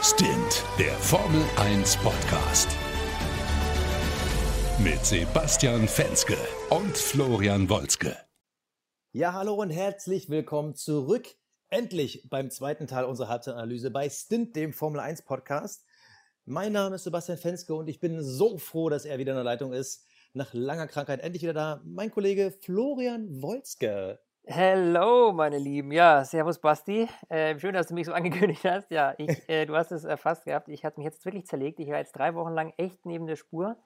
Stint, der Formel 1 Podcast. Mit Sebastian Fenske und Florian Wolzke. Ja, hallo und herzlich willkommen zurück. Endlich beim zweiten Teil unserer Halbzeitanalyse bei Stint, dem Formel 1 Podcast. Mein Name ist Sebastian Fenske und ich bin so froh, dass er wieder in der Leitung ist. Nach langer Krankheit endlich wieder da. Mein Kollege Florian Wolzke. Hello, meine Lieben. Ja, servus Basti. Äh, schön, dass du mich so angekündigt hast. Ja, ich, äh, du hast es erfasst gehabt. Ich hatte mich jetzt wirklich zerlegt. Ich war jetzt drei Wochen lang echt neben der Spur.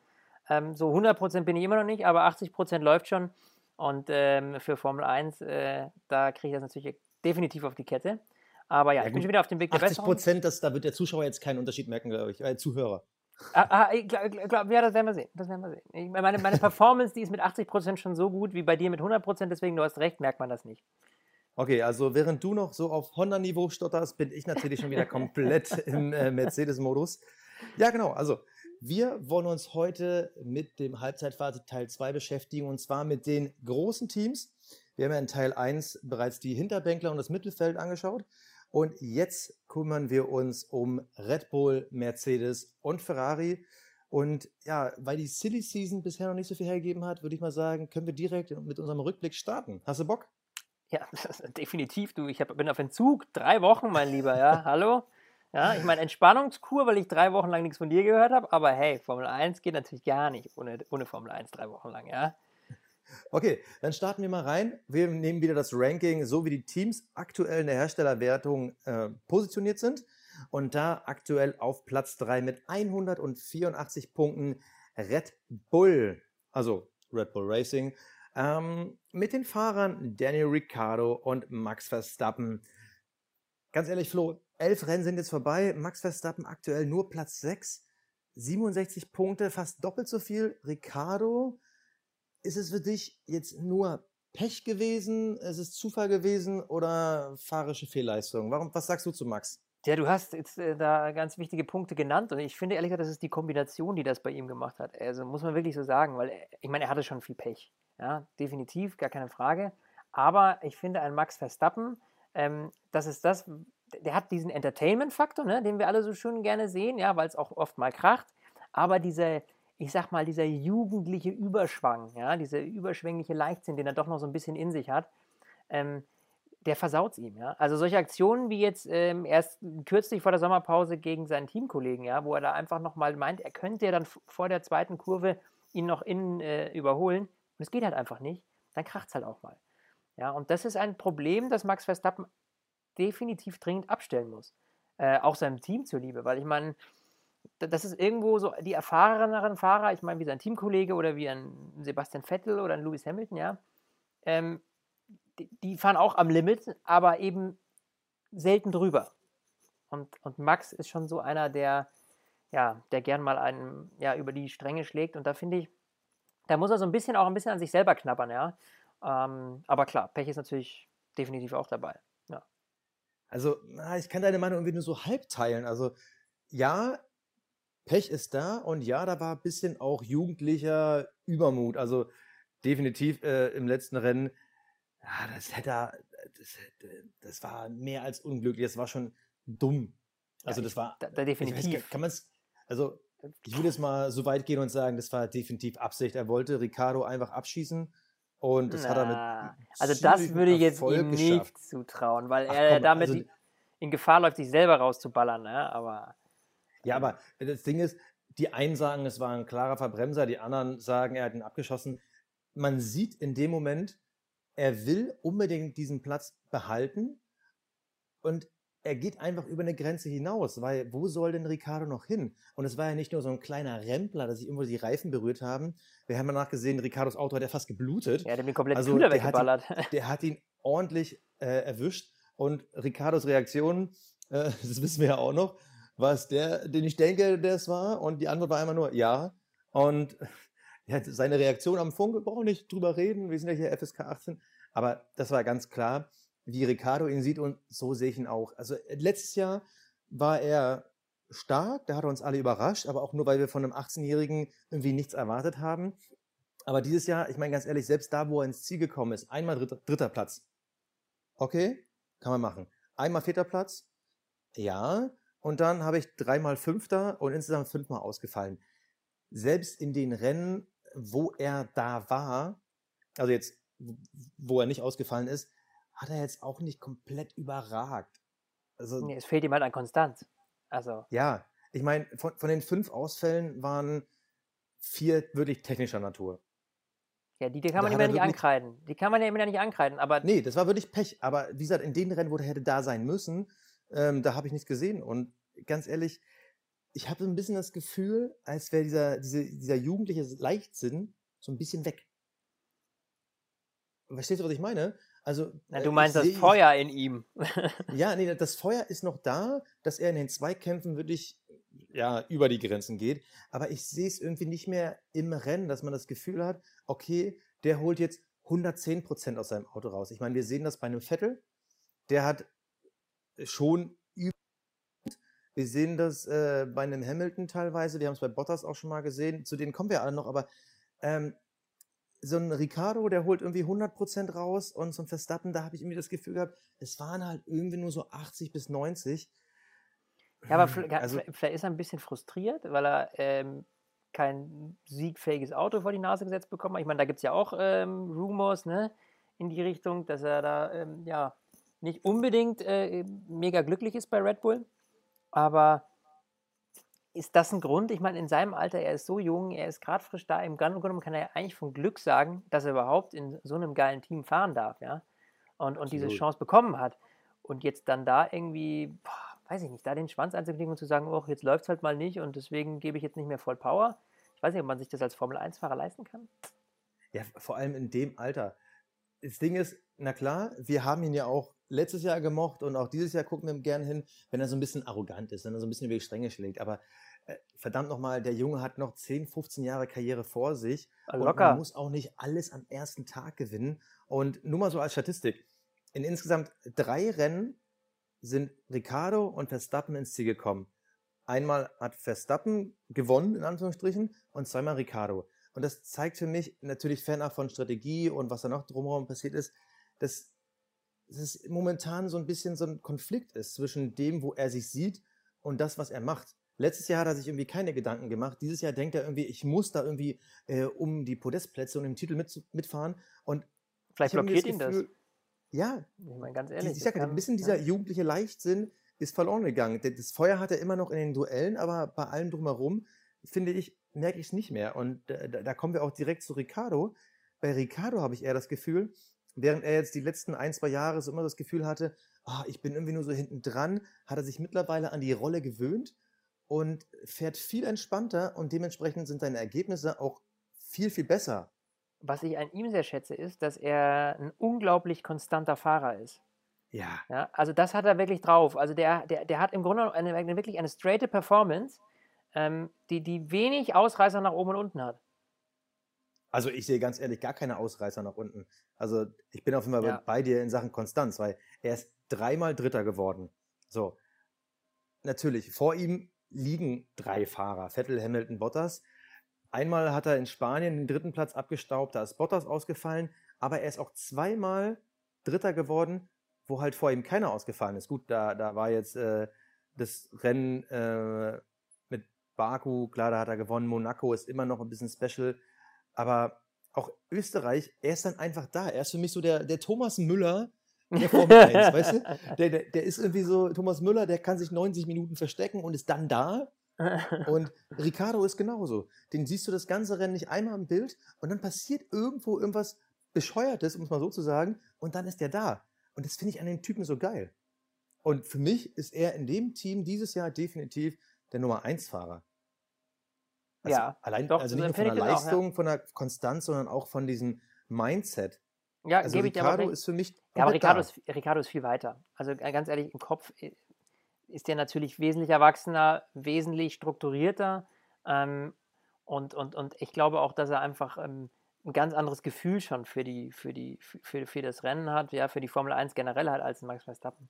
Ähm, so 100% bin ich immer noch nicht, aber 80% läuft schon. Und ähm, für Formel 1, äh, da kriege ich das natürlich definitiv auf die Kette. Aber ja, ja ich bin schon wieder auf dem Weg der 80 Prozent, da wird der Zuschauer jetzt keinen Unterschied merken, glaube ich, äh, Zuhörer. Ah, ah, ich glaub, glaub, ja, das werden wir sehen. Das werden wir sehen. Ich, meine, meine Performance, die ist mit 80% schon so gut wie bei dir mit 100%, deswegen du hast recht, merkt man das nicht. Okay, also während du noch so auf Honda-Niveau stotterst, bin ich natürlich schon wieder komplett im äh, Mercedes-Modus. Ja, genau. Also, wir wollen uns heute mit dem Halbzeitfazit Teil 2 beschäftigen und zwar mit den großen Teams. Wir haben ja in Teil 1 bereits die Hinterbänkler und das Mittelfeld angeschaut. Und jetzt kümmern wir uns um Red Bull, Mercedes und Ferrari. Und ja, weil die Silly Season bisher noch nicht so viel hergegeben hat, würde ich mal sagen, können wir direkt mit unserem Rückblick starten. Hast du Bock? Ja, definitiv, du. Ich hab, bin auf Entzug. Drei Wochen, mein Lieber, ja. Hallo? Ja, ich meine, Entspannungskur, weil ich drei Wochen lang nichts von dir gehört habe. Aber hey, Formel 1 geht natürlich gar nicht ohne, ohne Formel 1 drei Wochen lang, ja. Okay, dann starten wir mal rein. Wir nehmen wieder das Ranking, so wie die Teams aktuell in der Herstellerwertung äh, positioniert sind. Und da aktuell auf Platz 3 mit 184 Punkten Red Bull, also Red Bull Racing, ähm, mit den Fahrern Daniel Ricciardo und Max Verstappen. Ganz ehrlich, Flo, elf Rennen sind jetzt vorbei. Max Verstappen aktuell nur Platz 6, 67 Punkte, fast doppelt so viel. Ricciardo ist es für dich jetzt nur Pech gewesen, ist es Zufall gewesen oder fahrische Fehlleistung? Warum, was sagst du zu Max? Ja, du hast jetzt äh, da ganz wichtige Punkte genannt und ich finde ehrlich gesagt, das ist die Kombination, die das bei ihm gemacht hat. Also muss man wirklich so sagen, weil äh, ich meine, er hatte schon viel Pech. Ja, definitiv, gar keine Frage. Aber ich finde, ein Max Verstappen, ähm, das ist das, der hat diesen Entertainment-Faktor, ne, den wir alle so schön gerne sehen, ja, weil es auch oft mal kracht. Aber diese, ich sag mal, dieser jugendliche Überschwang, ja, dieser überschwängliche Leichtsinn, den er doch noch so ein bisschen in sich hat, ähm, der versaut ihm, ja. Also solche Aktionen wie jetzt ähm, erst kürzlich vor der Sommerpause gegen seinen Teamkollegen, ja, wo er da einfach nochmal meint, er könnte ja dann vor der zweiten Kurve ihn noch innen äh, überholen und es geht halt einfach nicht, dann kracht es halt auch mal. Ja, und das ist ein Problem, das Max Verstappen definitiv dringend abstellen muss. Äh, auch seinem Team zuliebe, weil ich meine, das ist irgendwo so die erfahreneren Fahrer, ich meine, wie sein Teamkollege oder wie ein Sebastian Vettel oder ein Lewis Hamilton, ja, ähm, die, die, fahren auch am Limit, aber eben selten drüber. Und, und Max ist schon so einer, der, ja, der gern mal einen, ja, über die Stränge schlägt. Und da finde ich, da muss er so ein bisschen auch ein bisschen an sich selber knabbern, ja. Ähm, aber klar, Pech ist natürlich definitiv auch dabei. Ja. Also, ich kann deine Meinung irgendwie nur so halb teilen. Also, ja, Pech ist da und ja, da war ein bisschen auch jugendlicher Übermut. Also definitiv äh, im letzten Rennen, ja, das hätte er, das, das war mehr als unglücklich, das war schon dumm. Also ja, das war. Da, da definitiv. Weiß, kann man es, also ich würde jetzt mal so weit gehen und sagen, das war definitiv Absicht. Er wollte Ricardo einfach abschießen. Und das Na, hat er mit. Also, das würde ich jetzt Erfolg ihm nicht geschafft. zutrauen, weil Ach, er komm, damit also, in Gefahr läuft, sich selber rauszuballern. Ne? Aber ja, aber das Ding ist, die einen sagen, es war ein klarer Verbremser, die anderen sagen, er hat ihn abgeschossen. Man sieht in dem Moment, er will unbedingt diesen Platz behalten und er geht einfach über eine Grenze hinaus, weil wo soll denn Ricardo noch hin? Und es war ja nicht nur so ein kleiner Rempler, dass sich irgendwo die Reifen berührt haben. Wir haben danach gesehen, Ricardos Auto hat ja fast geblutet. Ja, der hat den kompletten also, Kühler weggeballert. Hat ihn, der hat ihn ordentlich äh, erwischt und Ricardos Reaktion, äh, das wissen wir ja auch noch, was der, den ich denke, der es war. Und die Antwort war einmal nur ja. Und ja, seine Reaktion am Funk, wir brauchen nicht drüber reden, wir sind ja hier FSK 18. Aber das war ganz klar, wie Ricardo ihn sieht und so sehe ich ihn auch. Also letztes Jahr war er stark, da hat er uns alle überrascht, aber auch nur, weil wir von einem 18-Jährigen irgendwie nichts erwartet haben. Aber dieses Jahr, ich meine ganz ehrlich, selbst da, wo er ins Ziel gekommen ist, einmal dritter, dritter Platz. Okay, kann man machen. Einmal vierter Platz, ja, und dann habe ich dreimal Fünfter und insgesamt fünfmal ausgefallen. Selbst in den Rennen, wo er da war, also jetzt, wo er nicht ausgefallen ist, hat er jetzt auch nicht komplett überragt. Also, nee, es fehlt ihm halt an Konstanz. Also. Ja, ich meine, von, von den fünf Ausfällen waren vier wirklich technischer Natur. Ja, die, die kann man immer nicht ankreiden. Die kann man ja immer nicht ankreiden, aber. Nee, das war wirklich Pech. Aber wie gesagt, in den Rennen, wo der hätte da sein müssen, ähm, da habe ich nichts gesehen. Und ganz ehrlich, ich habe ein bisschen das Gefühl, als wäre dieser, diese, dieser jugendliche Leichtsinn so ein bisschen weg. Verstehst du, was ich meine? Also, Na, du meinst das Feuer in ihm. ja, nee, das Feuer ist noch da, dass er in den Zweikämpfen wirklich ja, über die Grenzen geht. Aber ich sehe es irgendwie nicht mehr im Rennen, dass man das Gefühl hat, okay, der holt jetzt 110 Prozent aus seinem Auto raus. Ich meine, wir sehen das bei einem Vettel. Der hat schon über. Wir sehen das äh, bei einem Hamilton teilweise. Wir haben es bei Bottas auch schon mal gesehen. Zu denen kommen wir alle noch. Aber ähm, so ein Ricardo, der holt irgendwie 100 Prozent raus. Und so ein Verstappen, da habe ich irgendwie das Gefühl gehabt, es waren halt irgendwie nur so 80 bis 90. Ja, aber vielleicht, also, vielleicht ist er ein bisschen frustriert, weil er ähm, kein siegfähiges Auto vor die Nase gesetzt bekommen hat. Ich meine, da gibt es ja auch ähm, Rumors ne, in die Richtung, dass er da ähm, ja nicht unbedingt äh, mega glücklich ist bei Red Bull. Aber ist das ein Grund? Ich meine, in seinem Alter, er ist so jung, er ist gerade frisch da. Im Grunde genommen kann er ja eigentlich von Glück sagen, dass er überhaupt in so einem geilen Team fahren darf, ja. Und, und diese Chance bekommen hat. Und jetzt dann da irgendwie, boah, weiß ich nicht, da den Schwanz einzuknicken und zu sagen, oh, jetzt läuft es halt mal nicht und deswegen gebe ich jetzt nicht mehr voll Power. Ich weiß nicht, ob man sich das als Formel-1-Fahrer leisten kann. Ja, vor allem in dem Alter. Das Ding ist, na klar, wir haben ihn ja auch letztes Jahr gemocht und auch dieses Jahr gucken wir ihm gerne hin, wenn er so ein bisschen arrogant ist, wenn er so ein bisschen über die Stränge schlägt. Aber äh, verdammt nochmal, der Junge hat noch 10, 15 Jahre Karriere vor sich. Locker. Und man muss auch nicht alles am ersten Tag gewinnen. Und nur mal so als Statistik. In insgesamt drei Rennen sind Ricardo und Verstappen ins Ziel gekommen. Einmal hat Verstappen gewonnen, in Anführungsstrichen, und zweimal Ricardo. Und das zeigt für mich natürlich fernab von Strategie und was da noch drumherum passiert ist, dass, es momentan so ein bisschen so ein Konflikt ist zwischen dem, wo er sich sieht und das, was er macht. Letztes Jahr hat er sich irgendwie keine Gedanken gemacht. Dieses Jahr denkt er irgendwie, ich muss da irgendwie äh, um die Podestplätze und den Titel mit, mitfahren. Und vielleicht blockiert ihn das. Ja, ich meine ganz ehrlich. Ich sag, ein bisschen dieser ja. jugendliche Leichtsinn ist verloren gegangen. Das Feuer hat er immer noch in den Duellen, aber bei allem drumherum, finde ich, merke ich es nicht mehr. Und da, da, kommen wir auch direkt zu Ricardo. Bei Ricardo habe ich eher das Gefühl, während er jetzt die letzten ein, zwei Jahre so immer das Gefühl hatte, oh, ich bin irgendwie nur so hinten dran, hat er sich mittlerweile an die Rolle gewöhnt und fährt viel entspannter und dementsprechend sind seine Ergebnisse auch viel, viel besser was ich an ihm sehr schätze, ist, dass er ein unglaublich konstanter Fahrer ist. Ja. ja also das hat er wirklich drauf. Also der, der, der hat im Grunde eine, eine wirklich eine straighte Performance, ähm, die, die wenig Ausreißer nach oben und unten hat. Also ich sehe ganz ehrlich gar keine Ausreißer nach unten. Also ich bin auf jeden Fall ja. bei dir in Sachen Konstanz, weil er ist dreimal Dritter geworden. So. Natürlich, vor ihm liegen drei Fahrer, Vettel, Hamilton, Bottas. Einmal hat er in Spanien den dritten Platz abgestaubt, da ist Bottas ausgefallen, aber er ist auch zweimal Dritter geworden, wo halt vor ihm keiner ausgefallen ist. Gut, da, da war jetzt äh, das Rennen äh, mit Baku, klar, da hat er gewonnen. Monaco ist immer noch ein bisschen special, aber auch Österreich, er ist dann einfach da. Er ist für mich so der, der Thomas Müller der Formel 1, weißt du? Der, der, der ist irgendwie so, Thomas Müller, der kann sich 90 Minuten verstecken und ist dann da und Ricardo ist genauso. Den siehst du das ganze Rennen nicht einmal im Bild und dann passiert irgendwo irgendwas Bescheuertes, um es mal so zu sagen, und dann ist er da. Und das finde ich an den Typen so geil. Und für mich ist er in dem Team dieses Jahr definitiv der Nummer 1 Fahrer. Also ja, allein, doch, also nicht nur von der Leistung, auch, ja. von der Konstanz, sondern auch von diesem Mindset. Ja, also gebe Ricardo ich dir aber ist für mich. Ja, aber Ricardo ist, Ricardo ist viel weiter. Also ganz ehrlich, im Kopf äh, ist der natürlich wesentlich erwachsener, wesentlich strukturierter. Ähm, und, und, und ich glaube auch, dass er einfach ähm, ein ganz anderes Gefühl schon für, die, für, die, für, für das Rennen hat, ja, für die Formel 1 generell hat als Max Verstappen.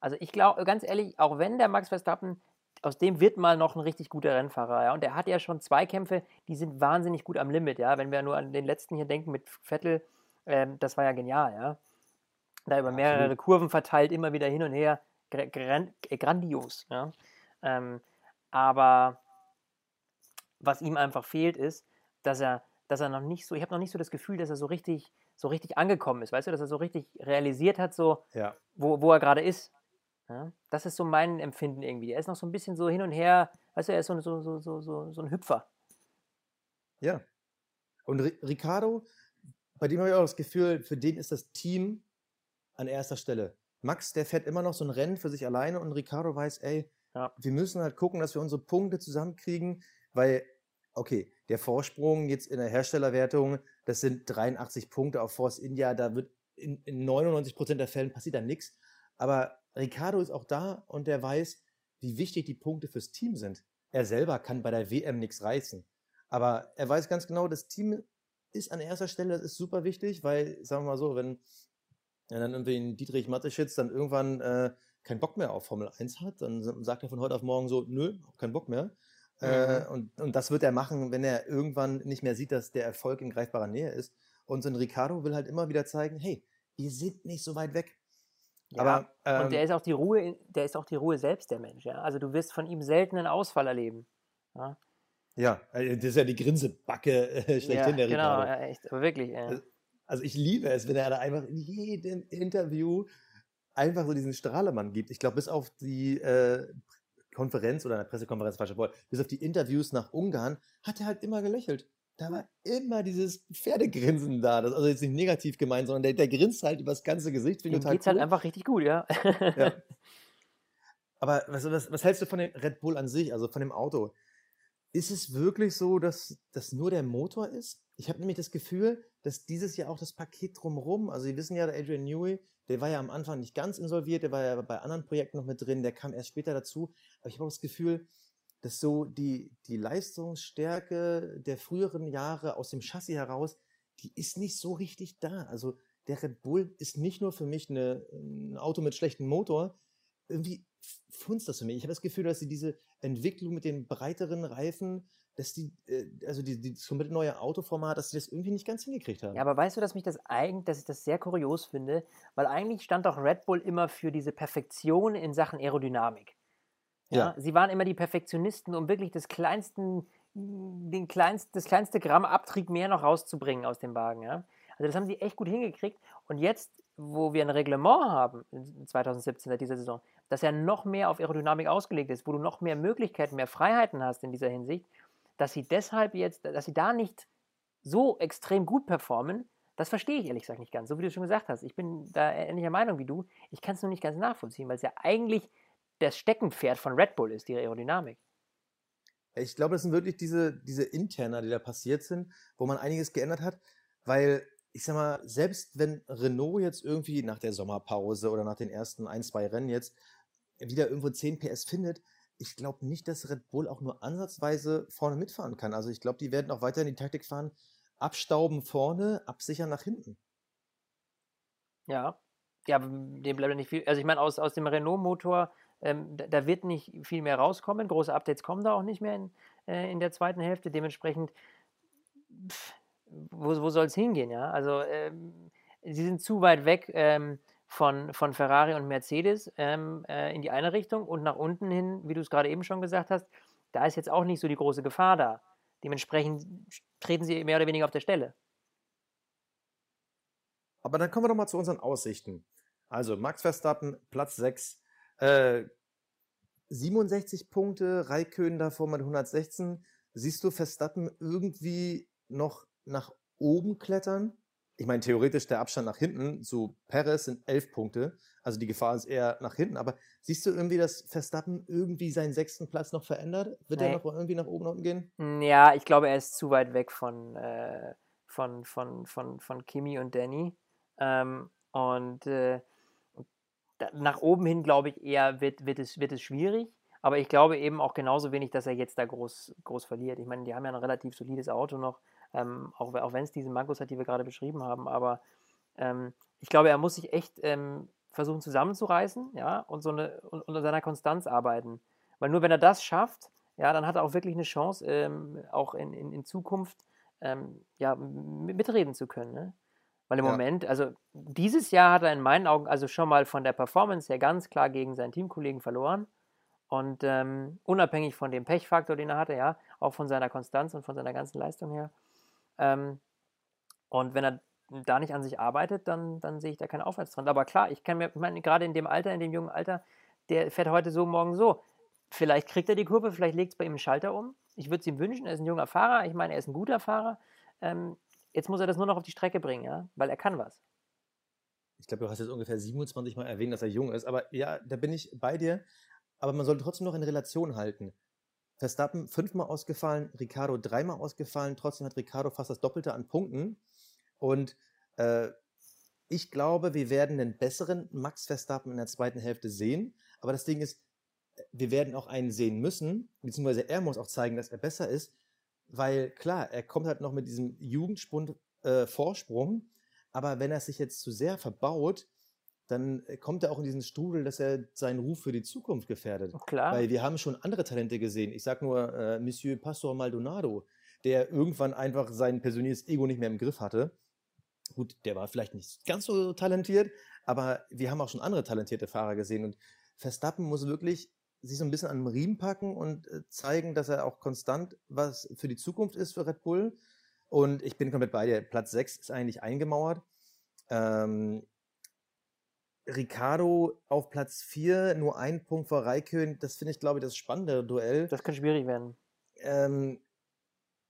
Also ich glaube, ganz ehrlich, auch wenn der Max Verstappen, aus dem wird mal noch ein richtig guter Rennfahrer, ja, und er hat ja schon zwei Kämpfe, die sind wahnsinnig gut am Limit, ja, wenn wir nur an den letzten hier denken mit Vettel, ähm, das war ja genial, ja. Da über mehrere Kurven verteilt, immer wieder hin und her, grandios. Ja? Ähm, aber was ihm einfach fehlt, ist, dass er, dass er noch nicht so, ich habe noch nicht so das Gefühl, dass er so richtig, so richtig angekommen ist, weißt du, dass er so richtig realisiert hat, so, Ja. wo, wo er gerade ist. Ja? Das ist so mein Empfinden irgendwie. Er ist noch so ein bisschen so hin und her, weißt du, er ist so, so, so, so, so, so ein Hüpfer. Ja. Und Ri- Ricardo, bei dem habe ich auch das Gefühl, für den ist das Team an erster Stelle. Max, der fährt immer noch so ein Rennen für sich alleine und Ricardo weiß, ey, Ja. wir müssen halt gucken, dass wir unsere Punkte zusammenkriegen, weil, okay, der Vorsprung jetzt in der Herstellerwertung, das sind 83 Punkte auf Force India, da wird in, in 99% der Fällen passiert da nichts. Aber Ricardo ist auch da und der weiß, wie wichtig die Punkte fürs Team sind. Er selber kann bei der WM nichts reißen. Aber er weiß ganz genau, das Team ist an erster Stelle, das ist super wichtig, weil, sagen wir mal so, wenn ja, dann irgendwie ein Dietrich Mateschitz dann irgendwann äh, keinen Bock mehr auf Formel 1 hat, dann sagt er von heute auf morgen so, nö, hab keinen Bock mehr. Äh, und, und das wird er machen, wenn er irgendwann nicht mehr sieht, dass der Erfolg in greifbarer Nähe ist. Und so ein Ricardo will halt immer wieder zeigen, hey, wir sind nicht so weit weg. Ja, Aber ähm, und der ist auch die Ruhe, der ist auch die Ruhe selbst, der Mensch. Ja? Also du wirst von ihm selten einen Ausfall erleben. Ja, ja, äh, das ist ja die Grinsebacke äh, schlechthin, der genau, Ricardo. ja, echt, aber wirklich. Ja. Also, Also ich liebe es, wenn er da einfach in jedem Interview einfach so diesen Strahlemann gibt. Ich glaube, bis auf die äh, Konferenz oder eine Pressekonferenz, falscher Wort, bis auf die Interviews nach Ungarn, hat er halt immer gelächelt. Da war immer dieses Pferdegrinsen da. Das, also jetzt nicht negativ gemeint, sondern der, der grinst halt über das ganze Gesicht. Total geht's halt cool. einfach richtig gut, ja. Ja. Aber was, was, was hältst du von dem Red Bull an sich, also von dem Auto? Ist es wirklich so, dass das nur der Motor ist? Ich habe nämlich das Gefühl, dass dieses Jahr auch das Paket drumherum, also Sie wissen ja, der Adrian Newey, der war ja am Anfang nicht ganz insolviert, der war ja bei anderen Projekten noch mit drin, der kam erst später dazu. Aber ich habe auch das Gefühl, dass so die, die Leistungsstärke der früheren Jahre aus dem Chassis heraus, die ist nicht so richtig da. Also der Red Bull ist nicht nur für mich eine, ein Auto mit schlechtem Motor, irgendwie funzt das für mich. Ich habe das Gefühl, dass sie diese Entwicklung mit den breiteren Reifen, dass die, äh, also die, die, das komplett neue Autoformat, dass sie das irgendwie nicht ganz hingekriegt haben. Ja, aber weißt du, dass mich das eigentlich, dass ich das sehr kurios finde, weil eigentlich stand doch Red Bull immer für diese Perfektion in Sachen Aerodynamik. Ja, sie waren immer die Perfektionisten, um wirklich das kleinsten, den kleinst, das kleinste Gramm Abtrieb mehr noch rauszubringen aus dem Wagen. Ja? Also das haben sie echt gut hingekriegt. Und jetzt, wo wir ein Reglement haben, in 2017 seit dieser Saison, das ja noch mehr auf Aerodynamik ausgelegt ist, wo du noch mehr Möglichkeiten, mehr Freiheiten hast in dieser Hinsicht, dass sie deshalb jetzt, dass sie da nicht so extrem gut performen, das verstehe ich ehrlich gesagt nicht ganz. So wie du schon gesagt hast, ich bin da ähnlicher Meinung wie du. Ich kann es nur nicht ganz nachvollziehen, weil es ja eigentlich das Steckenpferd von Red Bull ist, die Aerodynamik. Ich glaube, das sind wirklich diese, diese Interna, die da passiert sind, wo man einiges geändert hat, weil ich sag mal, selbst wenn Renault jetzt irgendwie nach der Sommerpause oder nach den ersten ein, zwei Rennen jetzt wieder irgendwo 10 PS findet, ich glaube nicht, dass Red Bull auch nur ansatzweise vorne mitfahren kann. Also ich glaube, die werden auch weiterhin die Taktik fahren, abstauben vorne, absichern nach hinten. Ja, ja, dem bleibt ja nicht viel. Also ich meine, aus, aus dem Renault-Motor, ähm, da, wird nicht viel mehr rauskommen. Große Updates kommen da auch nicht mehr in, äh, in der zweiten Hälfte. Dementsprechend, pff, wo, wo soll es hingehen, ja? Also ähm, sie sind zu weit weg ähm, von, von Ferrari und Mercedes ähm, äh, in die eine Richtung und nach unten hin, wie du es gerade eben schon gesagt hast, da ist jetzt auch nicht so die große Gefahr da. Dementsprechend treten sie mehr oder weniger auf der Stelle. Aber dann kommen wir doch mal zu unseren Aussichten. Also Max Verstappen, Platz 6, äh, 67 Punkte, Raikön davor mit 116. Siehst du Verstappen irgendwie noch nach oben klettern? Ich meine, theoretisch der Abstand nach hinten zu Perez sind 11 Punkte. Also die Gefahr ist eher nach hinten. Aber siehst du irgendwie, dass Verstappen irgendwie seinen sechsten Platz noch verändert? Wird Nee. er noch irgendwie nach oben unten gehen? Mm, Ja, ich glaube, er ist zu weit weg von, äh, von, von, von, von Kimi und Danny. Ähm, und äh, nach oben hin, glaube ich, eher wird, wird, es, wird es schwierig. Aber ich glaube eben auch genauso wenig, dass er jetzt da groß, groß verliert. Ich meine, die haben ja ein relativ solides Auto noch, ähm, auch, auch wenn es diese Mankos hat, die wir gerade beschrieben haben. Aber ähm, ich glaube, er muss sich echt ähm, versuchen zusammenzureißen ja, und, so eine, und unter seiner Konstanz arbeiten. Weil nur wenn er das schafft, ja, dann hat er auch wirklich eine Chance, ähm, auch in, in, in Zukunft ähm, ja, mitreden zu können. Ne? Weil im Ja. Moment, also dieses Jahr hat er in meinen Augen also schon mal von der Performance her ganz klar gegen seinen Teamkollegen verloren. Und ähm, unabhängig von dem Pechfaktor, den er hatte, ja, auch von seiner Konstanz und von seiner ganzen Leistung her. Ähm, und wenn er da nicht an sich arbeitet, dann, dann sehe ich da keinen Aufwärtstrend. Aber klar, ich kann mir, ich meine, gerade in dem Alter, in dem jungen Alter, der fährt heute so, morgen so. Vielleicht kriegt er die Kurve, vielleicht legt es bei ihm einen Schalter um. Ich würde es ihm wünschen, er ist ein junger Fahrer, ich meine, er ist ein guter Fahrer. Ähm, jetzt muss er das nur noch auf die Strecke bringen, ja, weil er kann was. Ich glaube, du hast jetzt ungefähr 27 Mal erwähnt, dass er jung ist, aber ja, da bin ich bei dir. Aber man sollte trotzdem noch in Relation halten. Verstappen fünfmal ausgefallen, Ricardo dreimal ausgefallen, trotzdem hat Ricardo fast das Doppelte an Punkten. Und äh, ich glaube, wir werden einen besseren Max Verstappen in der zweiten Hälfte sehen. Aber das Ding ist, wir werden auch einen sehen müssen, beziehungsweise er muss auch zeigen, dass er besser ist, weil klar, er kommt halt noch mit diesem Jugendspund äh, Vorsprung, aber wenn er sich jetzt zu sehr verbaut, dann äh, kommt er auch in diesen Strudel, dass er seinen Ruf für die Zukunft gefährdet. Klar. Weil wir haben schon andere Talente gesehen. Ich sag nur äh, Monsieur Pastor Maldonado, der irgendwann einfach sein persönliches Ego nicht mehr im Griff hatte. Gut, der war vielleicht nicht ganz so talentiert, aber wir haben auch schon andere talentierte Fahrer gesehen und Verstappen muss wirklich sich so ein bisschen an den Riemen packen und äh, zeigen, dass er auch konstant was für die Zukunft ist für Red Bull. Und ich bin komplett bei dir. Platz 6 ist eigentlich eingemauert. Ähm, Ricardo auf Platz 4, nur ein Punkt vor Raikön, das finde ich, glaube ich, das spannende Duell. Das kann schwierig werden. Ähm,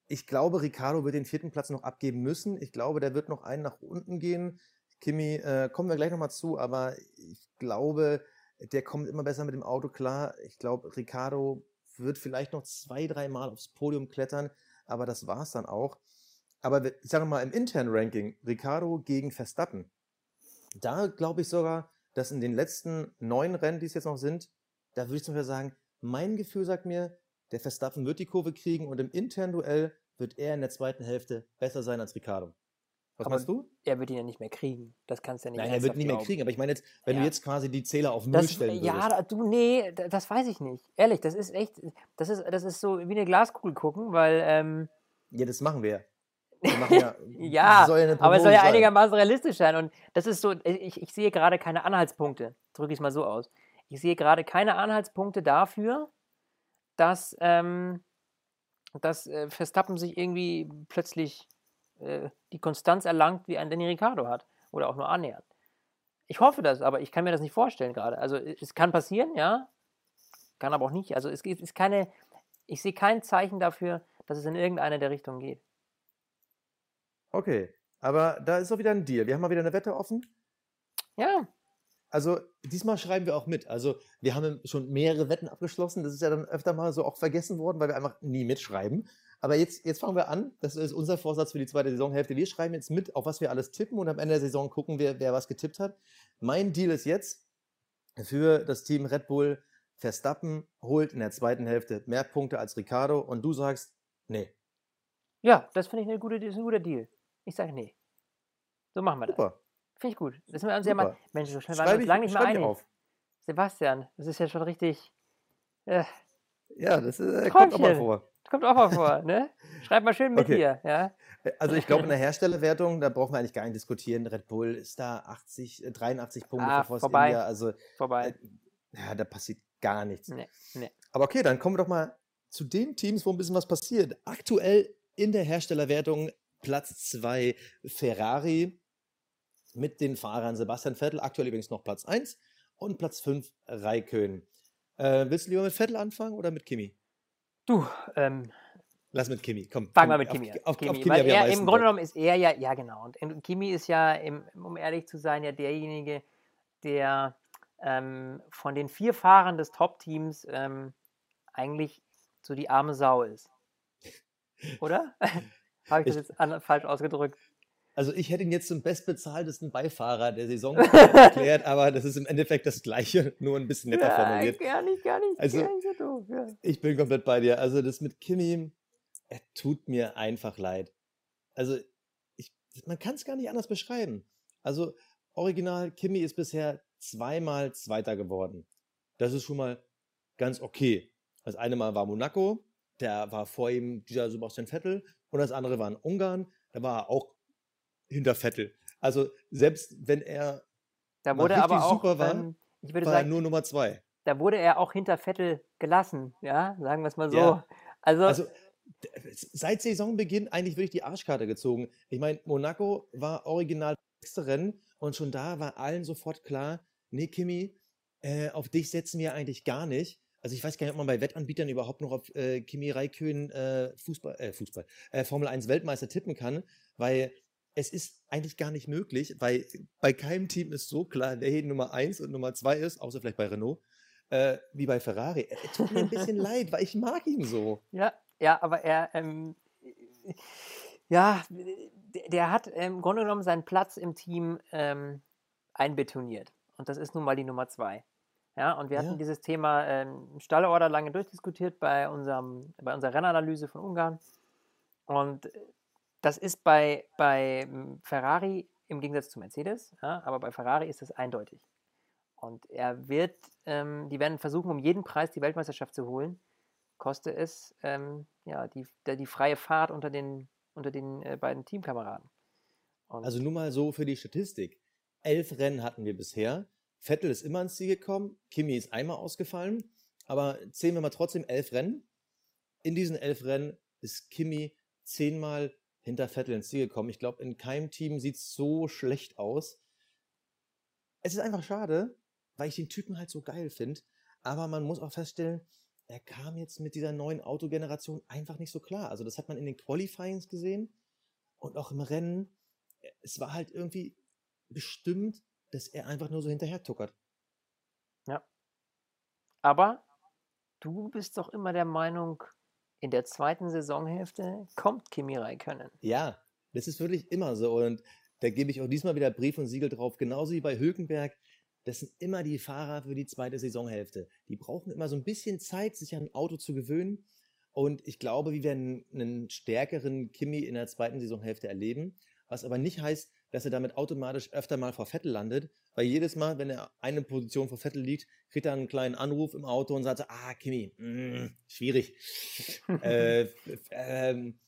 ich glaube, Ricardo wird den vierten Platz noch abgeben müssen. Ich glaube, der wird noch einen nach unten gehen. Kimi, äh, kommen wir gleich nochmal zu, aber ich glaube, der kommt immer besser mit dem Auto klar. Ich glaube, Ricardo wird vielleicht noch zwei, drei Mal aufs Podium klettern, aber das war es dann auch. Aber ich sage mal, im internen Ranking, Ricardo gegen Verstappen, da glaube ich sogar, dass in den letzten neun Rennen, die es jetzt noch sind, da würde ich zum Beispiel sagen, mein Gefühl sagt mir, der Verstappen wird die Kurve kriegen und im internen Duell wird er in der zweiten Hälfte besser sein als Ricardo. Was Aber meinst du? Er wird ihn ja nicht mehr kriegen. Das kannst du ja nicht Nein, er wird ihn nicht mehr glauben. kriegen, aber ich meine jetzt, wenn Ja. du jetzt quasi die Zähler auf Null stellen würdest. ja, du, nee, da- das weiß ich nicht. Ehrlich, das ist echt, das ist, das ist so wie eine Glaskugel gucken, weil, ähm, Ja, das machen wir. Wir machen ja, ja, aber es soll ja sein. einigermaßen realistisch sein. Und das ist so, ich, ich sehe gerade keine Anhaltspunkte, drücke ich es mal so aus. Ich sehe gerade keine Anhaltspunkte dafür, dass, ähm, dass äh, Verstappen sich irgendwie plötzlich äh, die Konstanz erlangt, wie ein Danny Ricciardo hat. Oder auch nur annähernd. Ich hoffe das, aber ich kann mir das nicht vorstellen gerade. Also es kann passieren, ja, kann aber auch nicht. Also es ist keine, ich sehe kein Zeichen dafür, dass es in irgendeine der Richtungen geht. Okay, aber da ist auch wieder ein Deal. Wir haben mal wieder eine Wette offen. Ja, Also diesmal schreiben wir auch mit. Also wir haben schon mehrere Wetten abgeschlossen. Das ist ja dann öfter mal so auch vergessen worden, weil wir einfach nie mitschreiben. Aber jetzt, jetzt fangen wir an. Das ist unser Vorsatz für die zweite Saisonhälfte. Wir schreiben jetzt mit, auf was wir alles tippen und am Ende der Saison gucken wir, wer was getippt hat. Mein Deal ist jetzt für das Team Red Bull. Verstappen holt in der zweiten Hälfte mehr Punkte als Ricardo und du sagst, nee. ja, das finde ich eine gute, ist ein guter Deal. Ich sage nee. So machen wir das. Super. Finde ich gut. Das sind wir uns ja mal, Super. Mensch, so schnell waren wir uns lange nicht mehr einig. auf. Sebastian, das ist ja schon richtig. Äh, Ja, das äh, kommt auch mal vor. Kommt auch mal vor, ne? Schreib mal schön mit Okay. hier, ja? Also ich glaube, in der Herstellerwertung, da brauchen wir eigentlich gar nicht diskutieren. Red Bull ist da 80, äh, 83 Punkte Ah, vor vorbei. India. Also Vorbei. äh, ja, da passiert gar nichts. Nee, nee. Aber okay, dann kommen wir doch mal zu den Teams, wo ein bisschen was passiert. Aktuell in der Herstellerwertung Platz 2 Ferrari mit den Fahrern Sebastian Vettel, aktuell übrigens noch Platz 1 und Platz 5 Raikön. Äh, willst du lieber mit Vettel anfangen oder mit Kimi? Du, ähm, Lass mit Kimi, komm. Fangen wir mit auf- Kimi an. Auf, auf, Kimi, Kimi weil er, im Grunde genommen ist er ja, ja genau. Und Kimi ist ja, um ehrlich zu sein, ja derjenige, der ähm, von den vier Fahrern des Top-Teams ähm, eigentlich so die arme Sau ist. Oder? Habe ich das Ich- jetzt an, falsch ausgedrückt? Also ich hätte ihn jetzt zum bestbezahltesten Beifahrer der Saison erklärt, aber das ist im Endeffekt das Gleiche, nur ein bisschen netter formuliert. gar nicht, gar nicht, Also- gar nicht so doof. Ja. Ich bin komplett bei dir. Also das mit Kimi, er tut mir einfach leid. Also ich, man kann es gar nicht anders beschreiben. Also original, Kimi ist bisher zweimal Zweiter geworden. Das ist schon mal ganz okay. Das eine Mal war Monaco, der war vor ihm dieser Sebastian Vettel und das andere war in Ungarn, da war er auch hinter Vettel. Also selbst wenn er Da wurde aber auch, super war, ähm, ich würde war er sagen, nur Nummer zwei. da wurde er auch hinter Vettel gelassen, ja, sagen wir es mal so. Ja. Also, Also seit Saisonbeginn eigentlich wirklich die Arschkarte gezogen. Ich meine, Monaco war original beste Rennen und schon da war allen sofort klar, nee, Kimi, äh, auf dich setzen wir eigentlich gar nicht. Also ich weiß gar nicht, ob man bei Wettanbietern überhaupt noch auf äh, Kimi Räikkönen äh, Fußball, äh, Fußball, äh, Formel 1 Weltmeister tippen kann, weil es ist eigentlich gar nicht möglich, weil bei keinem Team ist so klar, wer hier Nummer 1 und Nummer 2 ist, außer vielleicht bei Renault, äh, wie bei Ferrari. Er tut mir ein bisschen leid, weil ich mag ihn so. Ja, ja, aber er, ähm, ja, der, der hat im Grunde genommen seinen Platz im Team ähm, einbetoniert. Und das ist nun mal die Nummer zwei. Ja, und wir Ja. hatten dieses Thema ähm, Stallorder lange durchdiskutiert bei, unserem, bei unserer Rennanalyse von Ungarn. Und äh, das ist bei, bei ähm, Ferrari im Gegensatz zu Mercedes, ja, aber bei Ferrari ist das eindeutig. Und er wird, ähm, die werden versuchen, um jeden Preis die Weltmeisterschaft zu holen, koste es ähm, ja, die, die freie Fahrt unter den, unter den äh, beiden Teamkameraden. Und Also nur mal so für die Statistik. Elf Rennen hatten wir bisher. Vettel ist immer ins Ziel gekommen. Kimi ist einmal ausgefallen. Aber zählen wir mal trotzdem elf Rennen. In diesen elf Rennen ist Kimi zehnmal hinter Vettel ins Ziel gekommen. Ich glaube, in keinem Team sieht es so schlecht aus. Es ist einfach schade, weil ich den Typen halt so geil finde. Aber man muss auch feststellen, er kam jetzt mit dieser neuen Autogeneration einfach nicht so klar. Also das hat man in den Qualifyings gesehen und auch im Rennen. Es war halt irgendwie bestimmt, dass er einfach nur so hinterher tuckert. aber du bist doch immer der Meinung, in der zweiten Saisonhälfte kommt Kimi Räikkönen. Ja, das ist wirklich immer so. Und da gebe ich auch diesmal wieder Brief und Siegel drauf. Genauso wie bei Hülkenberg. Das sind immer die Fahrer für die zweite Saisonhälfte. Die brauchen immer so ein bisschen Zeit, sich an ein Auto zu gewöhnen. Und ich glaube, wir werden einen stärkeren Kimi in der zweiten Saisonhälfte erleben. Was aber nicht heißt, dass er damit automatisch öfter mal vor Vettel landet. Weil jedes Mal, wenn er eine Position vor Vettel liegt, kriegt er einen kleinen Anruf im Auto und sagt, so, ah, Kimi, mm, schwierig. äh, ähm,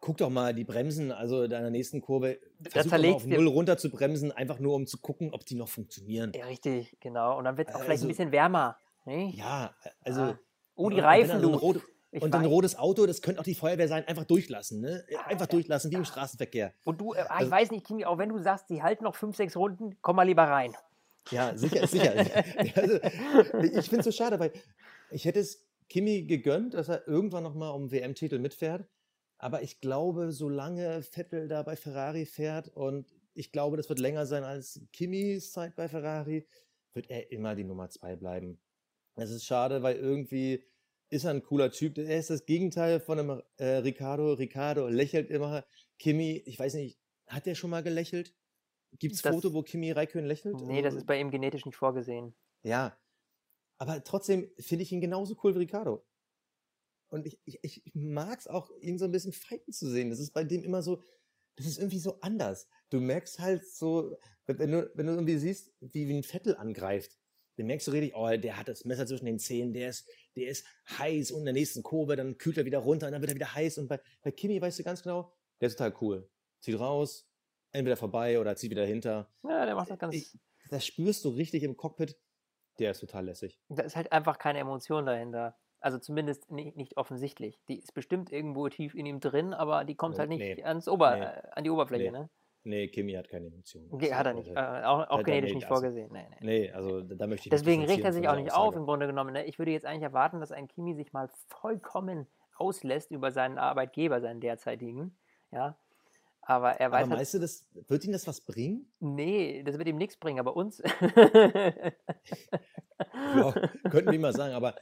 guck doch mal die Bremsen, also deiner nächsten Kurve, versuch mal auf Null runter zu bremsen, einfach nur um zu gucken, ob die noch funktionieren. Ja, richtig, genau. Und dann wird es auch vielleicht Also- ein bisschen wärmer. Ne? Ja, also. Ah. Oh, die Reifen, du. Ich und dann ein weiß. rotes Auto, das könnte auch die Feuerwehr sein, einfach durchlassen, ne? Ah, Einfach durchlassen, wie im Straßenverkehr. Und du, äh, ah, ich Also- weiß nicht, Kimi, auch wenn du sagst, die halten noch fünf, sechs Runden, komm mal lieber rein. Ja, sicher, sicher. also, ich finde es so schade, weil ich hätte es Kimi gegönnt, dass er irgendwann nochmal um WM-Titel mitfährt. Aber ich glaube, solange Vettel da bei Ferrari fährt und ich glaube, das wird länger sein als Kimis Zeit bei Ferrari, wird er immer die Nummer zwei bleiben. Das ist schade, weil irgendwie ist er ein cooler Typ. Er ist das Gegenteil von einem äh, Ricardo. Ricardo lächelt immer. Kimi, ich weiß nicht, hat der schon mal gelächelt? Gibt es Foto, wo Kimi Räikkönen lächelt? Nee, das ist bei ihm genetisch nicht vorgesehen. ja, aber trotzdem finde ich ihn genauso cool wie Ricardo. Und ich, ich, ich mag es auch, ihn so ein bisschen fighten zu sehen. Das ist bei dem immer so, das ist irgendwie so anders. Du merkst halt so, wenn wenn du, wenn du irgendwie siehst, wie, wie ein Vettel angreift, dann merkst du richtig, oh, der hat das Messer zwischen den Zähnen, der ist, der ist heiß und in der nächsten Kurve, dann kühlt er wieder runter und dann wird er wieder heiß. Und bei, bei Kimi weißt du ganz genau, der ist total cool. Zieht raus, entweder vorbei oder zieht wieder hinter. Ja, der macht das ganz. Ich, das spürst du richtig im Cockpit. Der ist total lässig. Da ist halt einfach keine Emotion dahinter. Also zumindest nicht, nicht offensichtlich. Die ist bestimmt irgendwo tief in ihm drin, aber die kommt Nee, halt nicht nee, ans Ober, nee, an die Oberfläche, ne? Nee, Kimi hat keine Emotionen. Okay, hat er nicht. Äh, auch auch genetisch nee, nicht also- vorgesehen. Nee, nee. Nee, also da, möchte ich Deswegen regt er sich auch nicht auf, Aussage. im Grunde genommen. Ne? Ich würde jetzt eigentlich erwarten, dass ein Kimi sich mal vollkommen auslässt über seinen Arbeitgeber, seinen derzeitigen. Ja. Aber er weiß Aber halt, meinst du, das, wird ihm das was bringen? nee, das wird ihm nichts bringen, aber uns. Ja, könnten wir mal sagen, aber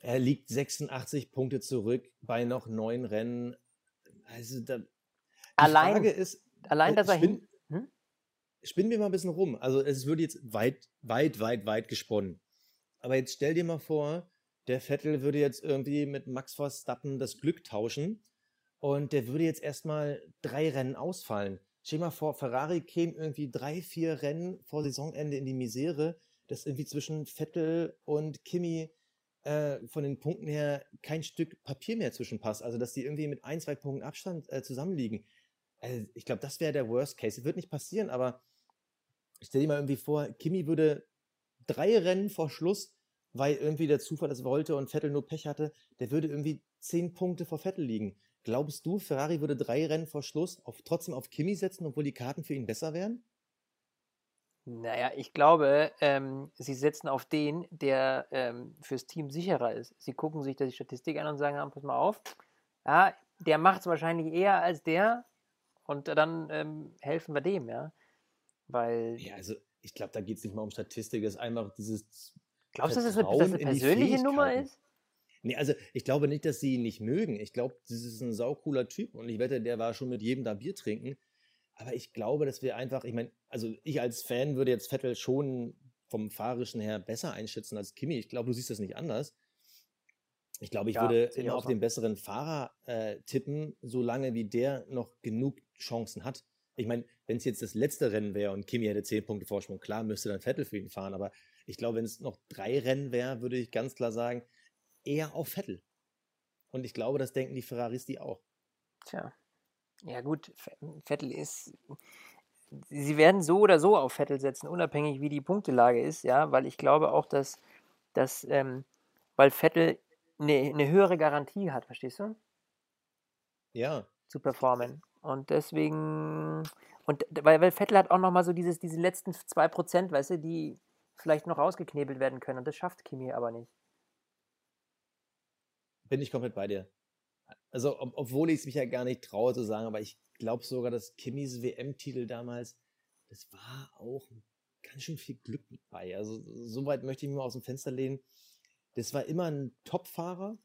er liegt 86 Punkte zurück bei noch neun Rennen. Also da, die Allein- Frage ist, Allein, äh, dass er hin. Hm? spinnen wir mal ein bisschen rum. Also es würde jetzt weit, weit, weit, weit gesponnen. Aber jetzt stell dir mal vor, der Vettel würde jetzt irgendwie mit Max Verstappen das Glück tauschen und der würde jetzt erstmal drei Rennen ausfallen. Stell dir mal vor, Ferrari käme irgendwie drei, vier Rennen vor Saisonende in die Misere, dass irgendwie zwischen Vettel und Kimi äh, von den Punkten her kein Stück Papier mehr zwischenpasst. Also dass die irgendwie mit ein, zwei Punkten Abstand äh, zusammenliegen. Also ich glaube, das wäre der Worst Case. Das wird nicht passieren, aber stell dir mal irgendwie vor, Kimi würde drei Rennen vor Schluss weil irgendwie der Zufall es wollte und Vettel nur Pech hatte, der würde irgendwie zehn Punkte vor Vettel liegen. Glaubst du, Ferrari würde drei Rennen vor Schluss auf, trotzdem auf Kimi setzen, obwohl die Karten für ihn besser wären? Naja, ich glaube, ähm, sie setzen auf den, der ähm, fürs Team sicherer ist. Sie gucken sich die Statistik an und sagen, pass mal auf, ja, der macht es wahrscheinlich eher als der und dann ähm, helfen wir dem, ja. Weil. Ja, also ich glaube, da geht es nicht mal um Statistik, es ist einfach dieses. Glaubst du, dass es eine, dass eine persönliche Nummer ist? Nee, also ich glaube nicht, dass sie ihn nicht mögen. Ich glaube, das ist ein saucooler Typ und ich wette, der war schon mit jedem da Bier trinken. Aber ich glaube, dass wir einfach, ich meine, also ich als Fan würde jetzt Vettel schon vom Fahrischen her besser einschätzen als Kimi. Ich glaube, du siehst das nicht anders. Ich glaube, ich ja, würde immer auf den besseren Fahrer äh, tippen, solange wie der noch genug Chancen hat. Ich meine, wenn es jetzt das letzte Rennen wäre und Kimi hätte zehn Punkte Vorsprung, klar müsste dann Vettel für ihn fahren. Aber ich glaube, wenn es noch drei Rennen wäre, würde ich ganz klar sagen, eher auf Vettel. Und ich glaube, das denken die Ferraris die auch. Tja. Ja, gut, Vettel ist. Sie werden so oder so auf Vettel setzen, unabhängig wie die Punktelage ist, ja, weil ich glaube auch, dass, dass ähm, weil Vettel eine, eine höhere Garantie hat, verstehst du? Ja. Zu performen. Und deswegen, und weil, weil Vettel hat auch nochmal so dieses, diese letzten 2%, weißt du, die vielleicht noch rausgeknebelt werden können. Und das schafft Kimi aber nicht. Bin ich komplett bei dir. Also, ob, obwohl ich es mich ja gar nicht traue zu sagen, aber ich glaube sogar, dass Kimmys WM-Titel damals, das war auch ganz schön viel Glück mit bei. Also, so weit möchte ich mich mal aus dem Fenster lehnen. Das war immer ein Top-Fahrer,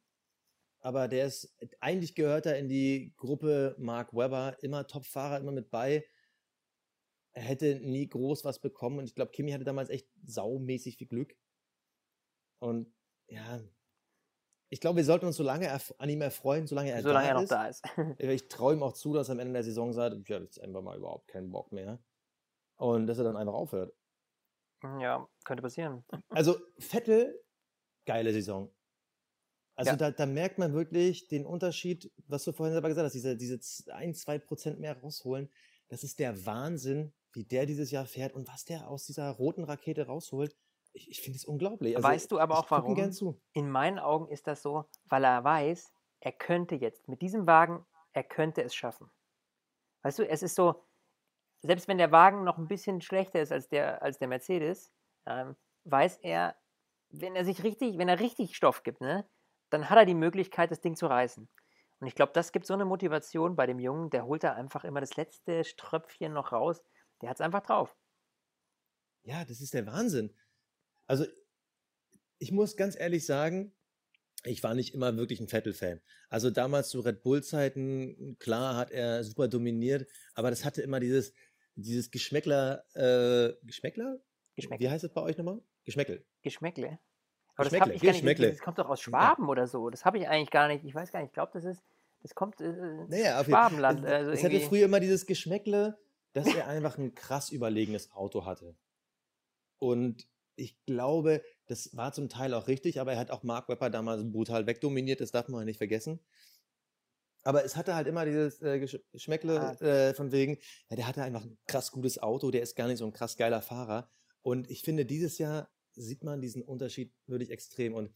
aber der ist, eigentlich gehört er in die Gruppe Mark Webber, immer Top-Fahrer, immer mit bei. Er hätte nie groß was bekommen und ich glaube, Kimi hatte damals echt saumäßig viel Glück. Und ja, ich glaube, wir sollten uns so lange an ihm erfreuen, solange er, solange da, er noch ist. da ist. ich traue ihm auch zu, dass er am Ende der Saison sagt, ja, jetzt einfach mal überhaupt keinen Bock mehr. Und dass er dann einfach aufhört. Ja, könnte passieren. Also Vettel, geile Saison. Also ja. da, da, merkt man wirklich den Unterschied, was du vorhin selber gesagt hast, diese, diese ein, zwei Prozent mehr rausholen. Das ist der Wahnsinn, wie der dieses Jahr fährt und was der aus dieser roten Rakete rausholt ich, ich finde es unglaublich. Also, weißt du aber auch warum? In meinen Augen ist das so, weil er weiß, er könnte jetzt mit diesem Wagen, er könnte es schaffen. Weißt du, es ist so, selbst wenn der Wagen noch ein bisschen schlechter ist als der, als der Mercedes, ähm, weiß er, wenn er sich richtig, wenn er richtig Stoff gibt, ne, dann hat er die Möglichkeit, das Ding zu reißen. Und ich glaube, das gibt so eine Motivation bei dem Jungen, der holt da einfach immer das letzte Ströpfchen noch raus. Der hat es einfach drauf. Ja, das ist der Wahnsinn. Also, ich muss ganz ehrlich sagen, ich war nicht immer wirklich ein Vettel-Fan. Also damals zu Red Bull-Zeiten, klar hat er super dominiert, aber das hatte immer dieses, dieses Geschmäckler, äh, Geschmäckler? Geschmäckler. Wie heißt das bei euch nochmal? Geschmäckel. Geschmäckle. Aber das, ich gar nicht, das kommt doch aus Schwaben ja. oder so. Das habe ich eigentlich gar nicht. Ich weiß gar nicht. Ich glaube, das ist, das kommt äh, naja, Schwabenland. Es, also es hatte früher immer dieses Geschmäckle, dass er einfach ein krass überlegenes Auto hatte. Und ich glaube, das war zum Teil auch richtig, aber er hat auch Mark Webber damals brutal wegdominiert, das darf man nicht vergessen. Aber es hatte halt immer dieses äh, Geschmäckle ah. äh, von wegen, ja, der hatte einfach ein krass gutes Auto, der ist gar nicht so ein krass geiler Fahrer. Und ich finde, dieses Jahr sieht man diesen Unterschied wirklich extrem. Und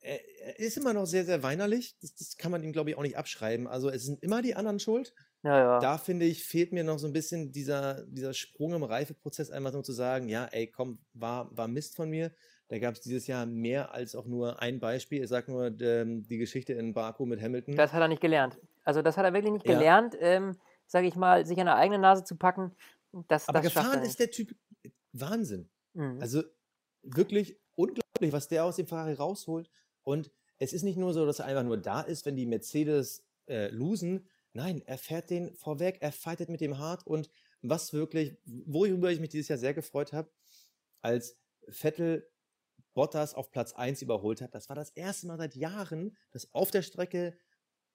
er, er ist immer noch sehr, sehr weinerlich. Das, das kann man ihm, glaube ich, auch nicht abschreiben. Also es sind immer die anderen schuld. Ja, ja. Da finde ich, fehlt mir noch so ein bisschen dieser, dieser Sprung im Reifeprozess, einfach nur zu sagen, ja, ey, komm, war, war Mist von mir. Da gab es dieses Jahr mehr als auch nur ein Beispiel. Ich sage nur ähm, die Geschichte in Baku mit Hamilton. Das hat er nicht gelernt. Also das hat er wirklich nicht ja. gelernt, ähm, sage ich mal, sich an der eigenen Nase zu packen. Das, Aber das gefahren ist der Typ Wahnsinn. Mhm. Also wirklich unglaublich, was der aus dem Ferrari rausholt. Und es ist nicht nur so, dass er einfach nur da ist, wenn die Mercedes äh, losen, Nein, er fährt den vorweg, er fightet mit dem hart und was wirklich, worüber ich mich dieses Jahr sehr gefreut habe, als Vettel Bottas auf Platz 1 überholt hat, das war das erste Mal seit Jahren, dass auf der Strecke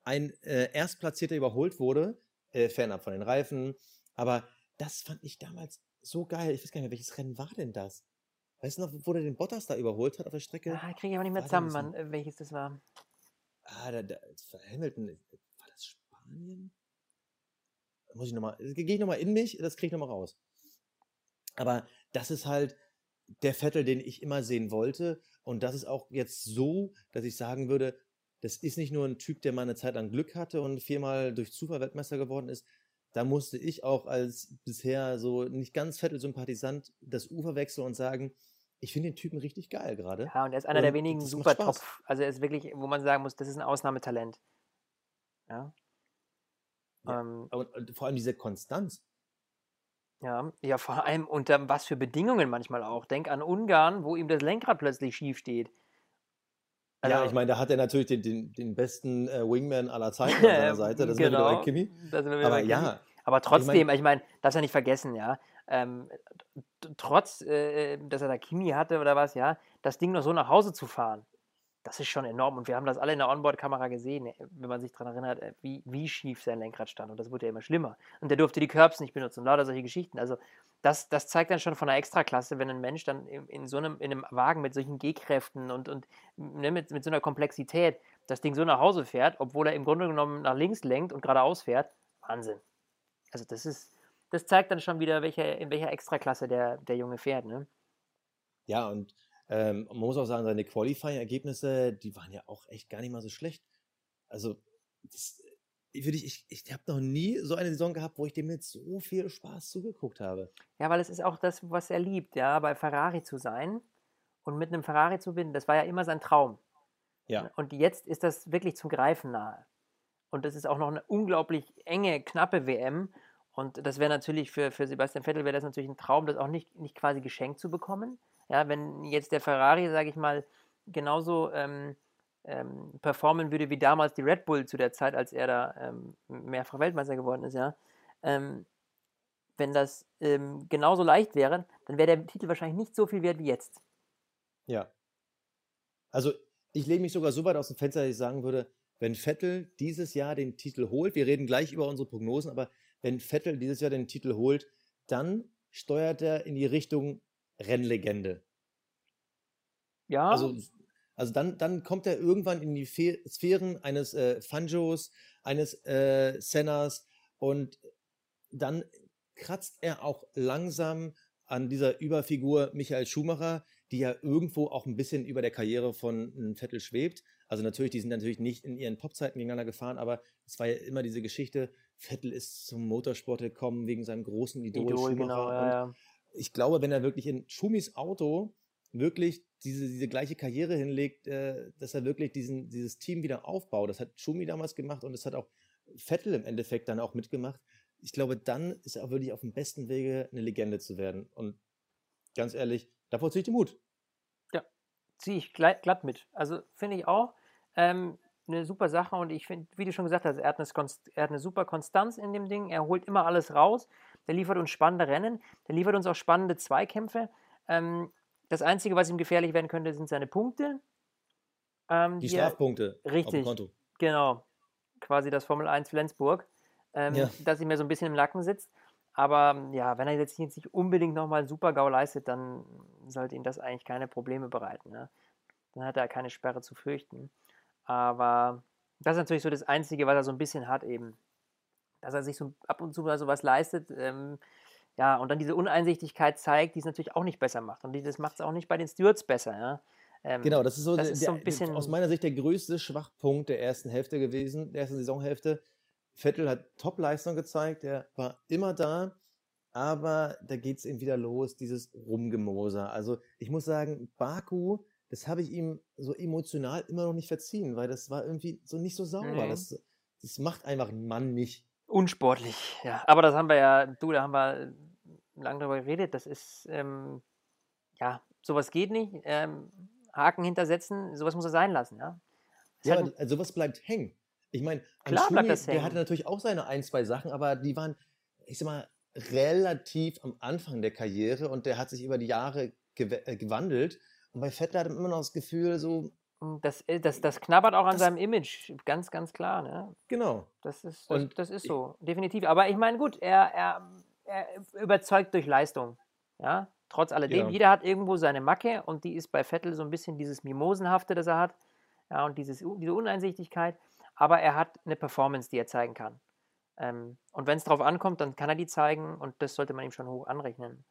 ein äh, Erstplatzierter überholt wurde, äh, fernab von den Reifen. Aber das fand ich damals so geil. Ich weiß gar nicht mehr, welches Rennen war denn das? Weißt du noch, wo der den Bottas da überholt hat auf der Strecke? Ah, kriege ich aber nicht mehr zusammen, Mann, äh, welches das war. Ah, da, da, Hamilton, Spanien? Muss ich nochmal, gehe ich nochmal in mich, das kriege ich nochmal raus. Aber das ist halt der Vettel, den ich immer sehen wollte. Und das ist auch jetzt so, dass ich sagen würde, das ist nicht nur ein Typ, der mal eine Zeit lang Glück hatte und viermal durch Zufall Weltmeister geworden ist. Da musste ich auch als bisher so nicht ganz Vettel-Sympathisant das Ufer wechseln und sagen, ich finde den Typen richtig geil gerade. Ja, und er ist einer und der wenigen super top. Also er ist wirklich, wo man sagen muss, das ist ein Ausnahmetalent. Ja. ja ähm, und, und vor allem diese Konstanz. Ja, ja, vor allem unter was für Bedingungen manchmal auch. Denk an Ungarn, wo ihm das Lenkrad plötzlich schief steht. Also, ja, ich meine, da hat er natürlich den, den, den besten äh, Wingman aller Zeiten an seiner Seite. Das genau, ist wieder bei Kimi. Aber ja. Aber trotzdem, ich, mein, ich meine, darfst ja nicht vergessen, ja. Ähm, trotz, äh, dass er da Kimi hatte oder was, ja, das Ding noch so nach Hause zu fahren, das ist schon enorm. Und wir haben das alle in der Onboard-Kamera gesehen, äh, wenn man sich daran erinnert, äh, wie, wie schief sein Lenkrad stand. Und das wurde ja immer schlimmer. Und der durfte die Curbs nicht benutzen lauter solche Geschichten. Also das, das zeigt dann schon von der Extraklasse, wenn ein Mensch dann in, in so einem, in einem Wagen mit solchen G-Kräften und, und ne, mit, mit so einer Komplexität das Ding so nach Hause fährt, obwohl er im Grunde genommen nach links lenkt und geradeaus fährt. Wahnsinn. Also das ist, das zeigt dann schon wieder, welche, in welcher Extraklasse der, der Junge fährt. Ne? Ja, und ähm, man muss auch sagen, seine Qualifying-Ergebnisse, die waren ja auch echt gar nicht mal so schlecht. Also, das, ich, ich, ich habe noch nie so eine Saison gehabt, wo ich dem mit so viel Spaß zugeguckt habe. Ja, weil es ist auch das, was er liebt, ja, bei Ferrari zu sein und mit einem Ferrari zu binden, das war ja immer sein Traum. Ja. Und jetzt ist das wirklich zum Greifen nahe. Und das ist auch noch eine unglaublich enge, knappe WM. Und das wäre natürlich für, für Sebastian Vettel wäre das natürlich ein Traum, das auch nicht, nicht quasi geschenkt zu bekommen. Ja, wenn jetzt der Ferrari, sage ich mal, genauso ähm, ähm, performen würde wie damals die Red Bull zu der Zeit, als er da ähm, mehrfach Weltmeister geworden ist, ja. Ähm, wenn das ähm, genauso leicht wäre, dann wäre der Titel wahrscheinlich nicht so viel wert wie jetzt. Ja. Also ich lege mich sogar so weit aus dem Fenster, dass ich sagen würde, wenn Vettel dieses Jahr den Titel holt, wir reden gleich über unsere Prognosen, aber wenn Vettel dieses Jahr den Titel holt, dann steuert er in die Richtung Rennlegende. Ja. Also, also dann, dann kommt er irgendwann in die Fe Sphären eines äh, Fanjos, eines äh, Sennas und dann kratzt er auch langsam an dieser Überfigur Michael Schumacher, die ja irgendwo auch ein bisschen über der Karriere von Vettel schwebt. Also natürlich, die sind natürlich nicht in ihren Topzeiten gegeneinander gefahren, aber es war ja immer diese Geschichte, Vettel ist zum Motorsport gekommen wegen seinem großen Idol, Idol. Genau, ja, ja ich glaube, wenn er wirklich in Schumis Auto wirklich diese, diese gleiche Karriere hinlegt, äh, dass er wirklich diesen, dieses Team wieder aufbaut. Das hat Schumi damals gemacht und das hat auch Vettel im Endeffekt dann auch mitgemacht. Ich glaube, dann ist er auch wirklich auf dem besten Wege, eine Legende zu werden. Und ganz ehrlich, davor ziehe ich den Mut. Ja, ziehe ich glatt mit. Also finde ich auch ähm, eine super Sache und ich finde, wie du schon gesagt hast, er hat, eine, er hat eine super Konstanz in dem Ding. Er holt immer alles raus der liefert uns spannende Rennen, der liefert uns auch spannende Zweikämpfe. Ähm, das Einzige, was ihm gefährlich werden könnte, sind seine Punkte. Ähm, die, die Strafpunkte. Er, richtig. Genau. Quasi das Formel 1 Flensburg, ähm, ja. das ihm mir so ein bisschen im Nacken sitzt. Aber ja, wenn er jetzt nicht unbedingt nochmal einen Super-GAU leistet, dann sollte ihn das eigentlich keine Probleme bereiten. Ne? Dann hat er keine Sperre zu fürchten. Aber das ist natürlich so das Einzige, was er so ein bisschen hat eben dass er sich so ab und zu mal sowas leistet. Ähm, ja, und dann diese Uneinsichtigkeit zeigt, die es natürlich auch nicht besser macht. Und das macht es auch nicht bei den Stewards besser. Ja? Ähm, genau, das ist so, das der, ist so ein bisschen aus meiner Sicht der größte Schwachpunkt der ersten Hälfte gewesen, der ersten Saisonhälfte. Vettel hat Top-Leistung gezeigt, er war immer da, aber da geht es eben wieder los, dieses Rumgemoser. Also ich muss sagen, Baku, das habe ich ihm so emotional immer noch nicht verziehen, weil das war irgendwie so nicht so sauber. Mhm. Das, das macht einfach ein Mann nicht. Unsportlich, ja. Aber das haben wir ja, du, da haben wir lange drüber geredet. Das ist, ähm, ja, sowas geht nicht. Ähm, Haken hintersetzen, sowas muss er sein lassen, ja. ja, halt, also sowas bleibt hängen. Ich meine, Schumi, der hatte natürlich auch seine ein, zwei Sachen, aber die waren, ich sag mal, relativ am Anfang der Karriere und der hat sich über die Jahre äh, gewandelt. Und bei Vettel hat man immer noch das Gefühl, so, hm, das, äh, das, das knabbert auch an das, seinem Image, ganz, ganz klar. Ne? Genau. Das ist, das, das ist so, definitiv. Aber ich meine, gut, er, er, er überzeugt durch Leistung. Ja, trotz alledem. Ja. Jeder hat irgendwo seine Macke und die ist bei Vettel so ein bisschen dieses Mimosenhafte, das er hat. Ja, und dieses, diese Uneinsichtigkeit. Aber er hat eine Performance, die er zeigen kann. Ähm, und wenn es darauf ankommt, dann kann er die zeigen und das sollte man ihm schon hoch anrechnen.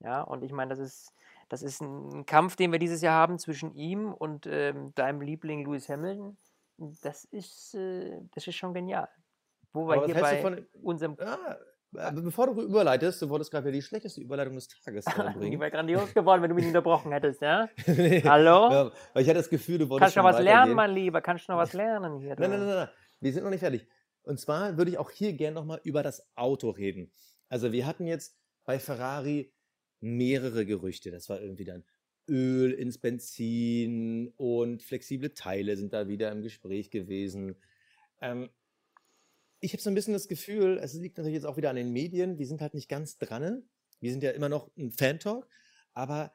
Ja, und ich meine, das ist, Das ist ein Kampf, den wir dieses Jahr haben zwischen ihm und ähm, deinem Liebling Lewis Hamilton. Das ist, äh, das ist schon genial. Wo wir hier bei von. unserem Ah, aber bevor du überleitest, du wolltest gerade die schlechteste Überleitung des Tages äh, Die bringen. wäre grandios geworden, wenn du mich unterbrochen hättest, ja? Nee. Hallo? Ja, weil ich hatte das Gefühl, du wolltest Kannst du noch was lernen, mein Lieber? Kannst du noch was lernen hier? Nein, nein, nein, nein. Wir sind noch nicht fertig. Und zwar würde ich auch hier gerne nochmal über das Auto reden. Also wir hatten jetzt bei Ferrari mehrere Gerüchte. Das war irgendwie dann Öl ins Benzin und flexible Teile sind da wieder im Gespräch gewesen. Ähm, ich habe so ein bisschen das Gefühl, es liegt natürlich jetzt auch wieder an den Medien, wir sind halt nicht ganz dran. Wir sind ja immer noch ein Fan-Talk. Aber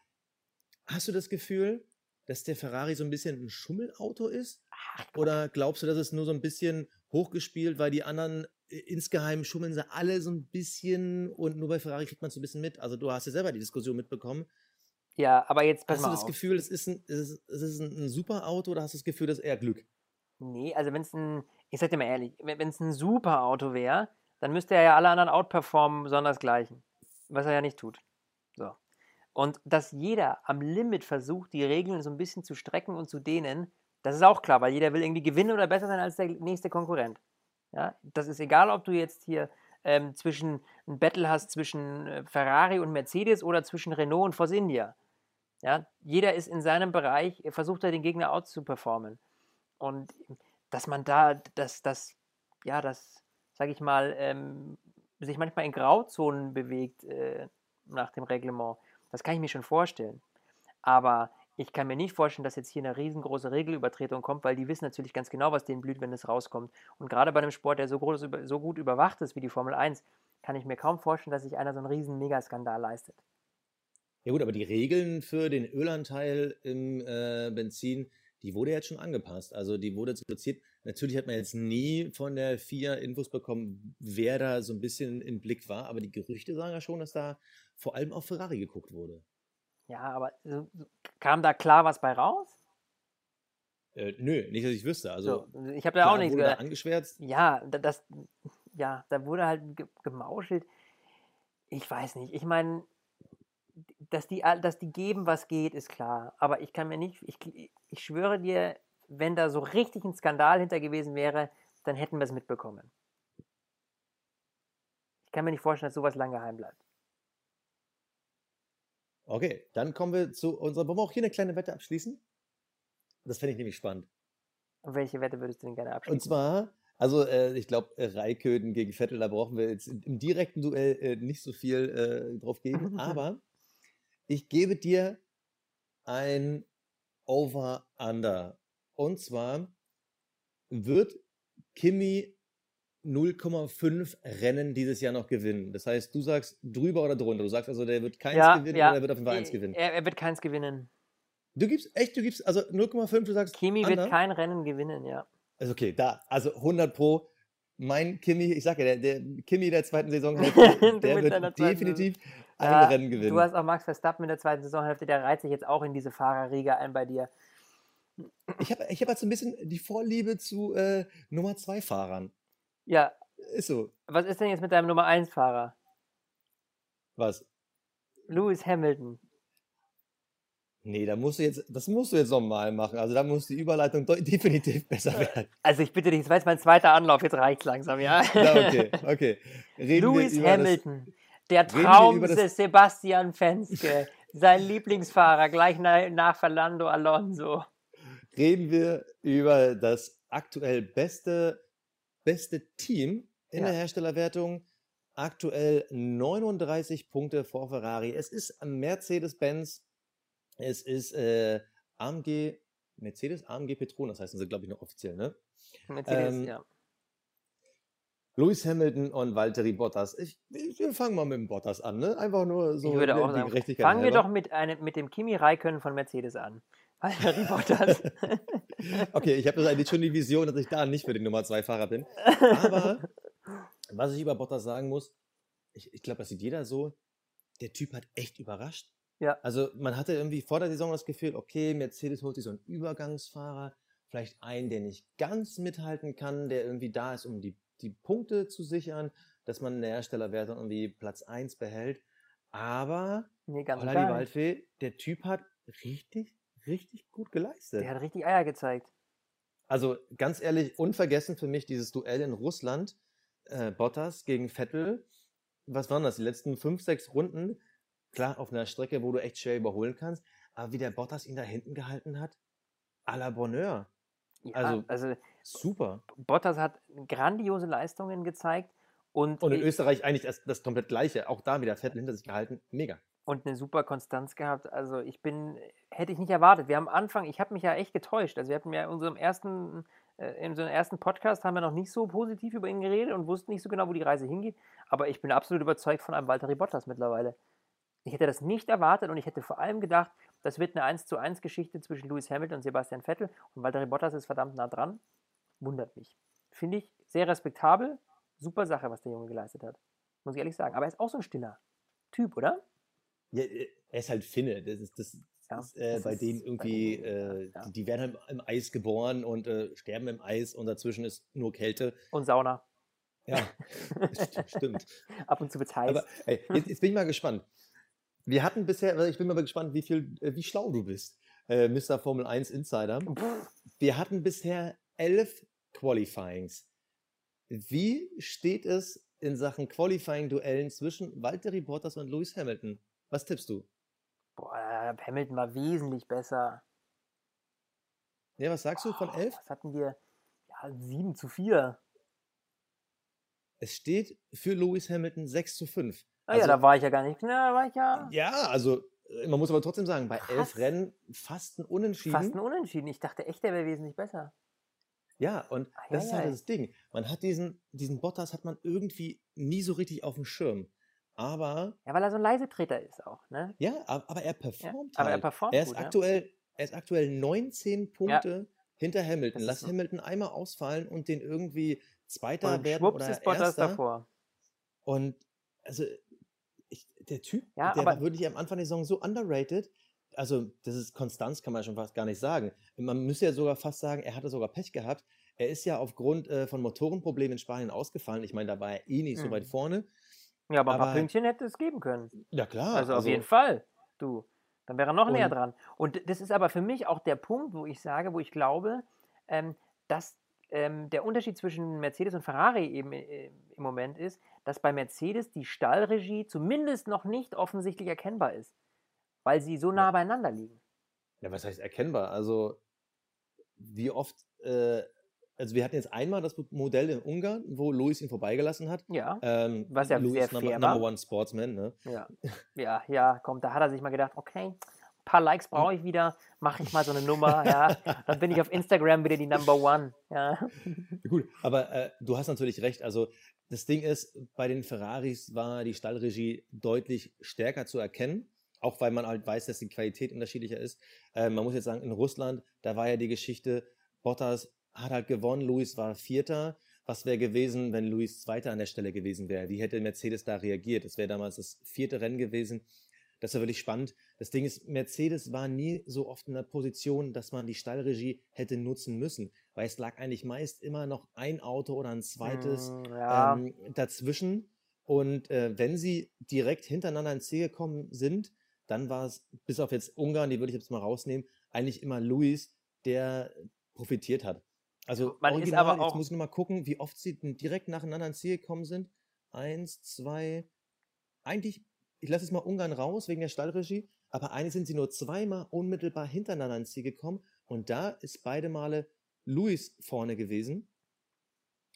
hast du das Gefühl, dass der Ferrari so ein bisschen ein Schummelauto ist? Oder glaubst du, dass es nur so ein bisschen hochgespielt, weil die anderen insgeheim schummeln sie alle so ein bisschen und nur bei Ferrari kriegt man es so ein bisschen mit? Also du hast ja selber die Diskussion mitbekommen. Ja, aber jetzt pass hast du das auf. Gefühl, es ist, ein, es ist, es ist ein, super Auto oder hast du das Gefühl, das ist eher Glück? Nee, also wenn es ein, ich sag dir mal ehrlich, wenn es ein super Auto wäre, dann müsste er ja alle anderen outperformen, sondersgleichen. Was er ja nicht tut. So. Und dass jeder am Limit versucht, die Regeln so ein bisschen zu strecken und zu dehnen, das ist auch klar, weil jeder will irgendwie gewinnen oder besser sein als der nächste Konkurrent. Ja, das ist egal, ob du jetzt hier ähm, zwischen ein Battle hast zwischen äh, Ferrari und Mercedes oder zwischen Renault und Force India. Ja, jeder ist in seinem Bereich, versucht er den Gegner outzuperformen. Und dass man da, dass das, ja, das, sage ich mal, ähm, sich manchmal in Grauzonen bewegt äh, nach dem Reglement, das kann ich mir schon vorstellen. Aber ich kann mir nicht vorstellen, dass jetzt hier eine riesengroße Regelübertretung kommt, weil die wissen natürlich ganz genau, was denen blüht, wenn es rauskommt. Und gerade bei einem Sport, der so, groß, so gut überwacht ist wie die Formel 1, kann ich mir kaum vorstellen, dass sich einer so einen riesen Megaskandal leistet. Ja gut, aber die Regeln für den Ölanteil im äh, Benzin, die wurde jetzt schon angepasst. Also die wurde jetzt reduziert. Natürlich hat man jetzt nie von der FIA Infos bekommen, wer da so ein bisschen im Blick war, aber die Gerüchte sagen ja schon, dass da vor allem auf Ferrari geguckt wurde. Ja, aber so, kam da klar was bei raus? Äh, nö, nicht, dass ich wüsste. Also so, ich habe da auch klar nichts wurde da gehört. angeschwärzt. Ja, da- das, ja, da wurde halt ge gemauschelt. Ich weiß nicht. Ich meine, dass die, dass die geben, was geht, ist klar. Aber ich kann mir nicht, ich, ich schwöre dir, wenn da so richtig ein Skandal hinter gewesen wäre, dann hätten wir es mitbekommen. Ich kann mir nicht vorstellen, dass sowas lange geheim bleibt. Okay, dann kommen wir zu unserer. Wollen wir auch hier eine kleine Wette abschließen? Das fände ich nämlich spannend. Und welche Wette würdest du denn gerne abschließen? Und zwar, also äh, ich glaube, äh, Raiköden gegen Vettel, da brauchen wir jetzt im direkten Duell äh, nicht so viel äh, drauf geben. aber ich gebe dir ein Over-Under. Und zwar wird Kimi 0,5 Rennen dieses Jahr noch gewinnen. Das heißt, du sagst drüber oder drunter. Du sagst also, der wird keins ja, gewinnen ja, oder der wird auf jeden Fall eins er- gewinnen. Er, er wird keins gewinnen. Du gibst, echt, du gibst, also 0,5, du sagst Kimi Under? wird kein Rennen gewinnen, ja. Also okay, da, also 100 Pro. Mein Kimi, ich sag ja, der, der Kimi der zweiten Saisonhälfte, der wird definitiv ein Ja, Rennen gewinnen. Du hast auch Max Verstappen in der zweiten Saisonhälfte, der reiht sich jetzt auch in diese Fahrerriege ein bei dir. ich habe ich hab halt so ein bisschen die Vorliebe zu äh, Nummer 2 Fahrern. Ja, Ist so. was ist denn jetzt mit deinem Nummer 1 Fahrer? Was? Lewis Hamilton. Nee, da musst du jetzt, das musst du jetzt nochmal machen. Also da muss die Überleitung definitiv besser werden. Also ich bitte dich, das war jetzt mein zweiter Anlauf, jetzt reicht's langsam, ja? Na, okay, okay. Reden Lewis Hamilton, der reden wir Traum das- des Sebastian Fenske, sein Lieblingsfahrer, gleich nach, nach Fernando Alonso. Das, reden wir über das aktuell beste, beste Team in Ja. der Herstellerwertung. Aktuell 39 Punkte vor Ferrari. Es ist Mercedes-Benz. Es ist äh, AMG, Mercedes, AMG Petronas heißen sie, glaube ich, noch offiziell, ne? Mercedes, Ähm, ja. Lewis Hamilton und Valtteri Bottas. Ich, ich, wir fangen mal mit dem Bottas an, ne? Einfach nur so ich würde auch die sagen, Gerechtigkeit fangen wir doch mit, einem, mit dem Kimi Räikkönen von Mercedes an. Valtteri Bottas. Okay, ich habe eigentlich schon die Vision, dass ich da nicht für den Nummer 2 Fahrer bin. Aber was ich über Bottas sagen muss, ich, ich glaube, das sieht jeder so, der Typ hat echt überrascht. Ja. Also man hatte irgendwie vor der Saison das Gefühl, okay, Mercedes holt sich so einen Übergangsfahrer, vielleicht einen, der nicht ganz mithalten kann, der irgendwie da ist, um die, die Punkte zu sichern, dass man in der Herstellerwertung irgendwie Platz 1 behält. Aber Nee, ganz. Waldfee, der Typ hat richtig, richtig gut geleistet. Der hat richtig Eier gezeigt. Also ganz ehrlich, unvergessen für mich dieses Duell in Russland, äh, Bottas gegen Vettel. Was waren das? Die letzten fünf, sechs Runden. Klar, auf einer Strecke, wo du echt schwer überholen kannst. Aber wie der Bottas ihn da hinten gehalten hat, à la Bonheur. Ja, Also- also Super. Bottas hat grandiose Leistungen gezeigt und, Und in Österreich eigentlich das, das komplett Gleiche. Auch da wieder Vettel hinter sich gehalten. Mega. Und eine super Konstanz gehabt. Also ich bin, hätte ich nicht erwartet. Wir haben am Anfang, ich habe mich ja echt getäuscht. Also wir hatten ja in unserem ersten, äh, in unserem ersten Podcast haben wir noch nicht so positiv über ihn geredet und wussten nicht so genau, wo die Reise hingeht. Aber ich bin absolut überzeugt von einem Valtteri Bottas mittlerweile. Ich hätte das nicht erwartet und ich hätte vor allem gedacht, das wird eine 1 zu 1 Geschichte zwischen Lewis Hamilton und Sebastian Vettel und Valtteri Bottas ist verdammt nah dran. Wundert mich. Finde ich sehr respektabel. Super Sache, was der Junge geleistet hat. Muss ich ehrlich sagen. Aber er ist auch so ein stiller Typ, oder? Ja, äh, er ist halt Finne. Das ist, das Ja, ist äh, das bei ist denen bei irgendwie, denen, äh, ja. die, die werden halt im Eis geboren und äh, sterben im Eis und dazwischen ist nur Kälte. Und Sauna. Ja, st- stimmt. Ab und zu wird's heiß. Aber ey, jetzt, jetzt bin ich mal gespannt. Wir hatten bisher, also ich bin mal gespannt, wie viel, äh, wie schlau du bist, äh, Mr. Formel 1 Insider. Wir hatten bisher elf Qualifyings. Wie steht es in Sachen Qualifying-Duellen zwischen Valtteri Bottas und Lewis Hamilton? Was tippst du? boah, Hamilton war wesentlich besser. Ja, was sagst du von Oh, elf? Was hatten wir? Ja, 7 zu 4. Es steht für Lewis Hamilton 6 zu 5. Ah ja, da war ich ja gar nicht. Na, da war ich ja ja, also äh, man muss aber trotzdem sagen, bei elf Krass. Rennen fast ein Unentschieden. fast ein Unentschieden. Ich dachte echt, der wäre wesentlich besser. Ja, und Ei, das ist ei, halt ei. das Ding. Man hat diesen, diesen Bottas hat man irgendwie nie so richtig auf dem Schirm. Aber, Ja, weil er so ein Leisetreter ist auch, ne? ja, ab- aber er performt aber er halt. performt er ist gut, ja. aktuell, er ist aktuell 19 Punkte hinter Hamilton. Lass so. Hamilton einmal ausfallen und den irgendwie Zweiter Und werden schwupps oder ist Bottas davor. Und also ich, der Typ, Ja, der aber- war wirklich am Anfang der Saison so underrated. Also, das ist Konstanz, kann man schon fast gar nicht sagen. Man müsste ja sogar fast sagen, er hatte sogar Pech gehabt. Er ist ja aufgrund äh, von Motorenproblemen in Spanien ausgefallen. Ich meine, da war er eh nicht so Mhm. weit vorne. Ja, aber ein paar Aber- Pünktchen hätte es geben können. Ja, klar. also, auf jeden Fall. Du. Dann wäre er noch näher dran. Und das ist aber für mich auch der Punkt, wo ich sage, wo ich glaube, ähm, dass ähm, der Unterschied zwischen Mercedes und Ferrari eben äh, im Moment ist, dass bei Mercedes die Stallregie zumindest noch nicht offensichtlich erkennbar ist, weil sie so nah Ja. beieinander liegen. Ja, was heißt erkennbar? Also, wie oft, äh, also wir hatten jetzt einmal das Modell in Ungarn, wo Luis ihn vorbeigelassen hat. Ja, Ähm, Was ja Lewis, sehr number, fair number war. one Sportsman, ne? ja, ja, ja, komm, da hat er sich mal gedacht, okay, ein paar Likes brauche ich wieder, mache ich mal so eine Nummer, ja, dann bin ich auf Instagram wieder die Number One, ja. Gut, aber äh, du hast natürlich recht. Also das Ding ist, bei den Ferraris war die Stallregie deutlich stärker zu erkennen, auch weil man halt weiß, dass die Qualität unterschiedlicher ist. Äh, man muss jetzt sagen, in Russland, da war ja die Geschichte, Bottas hat halt gewonnen, Luis war Vierter. Was wäre gewesen, wenn Luis Zweiter an der Stelle gewesen wäre? Wie hätte Mercedes da reagiert? Das wäre damals das vierte Rennen gewesen. Das war wirklich spannend. Das Ding ist, Mercedes war nie so oft in der Position, dass man die Stallregie hätte nutzen müssen, weil es lag eigentlich meist immer noch ein Auto oder ein zweites Mm, ja, ähm, dazwischen. Und äh, wenn sie direkt hintereinander ins Ziel gekommen sind, dann war es, bis auf jetzt Ungarn, die würde ich jetzt mal rausnehmen, eigentlich immer Luis, der profitiert hat. Also Man ist original, aber jetzt auch- muss ich nur mal gucken, wie oft sie direkt nacheinander ins Ziel gekommen sind. Eins, zwei, eigentlich, ich lasse jetzt mal Ungarn raus wegen der Stallregie, aber eigentlich sind sie nur zweimal unmittelbar hintereinander ins Ziel gekommen und da ist beide Male Luis vorne gewesen.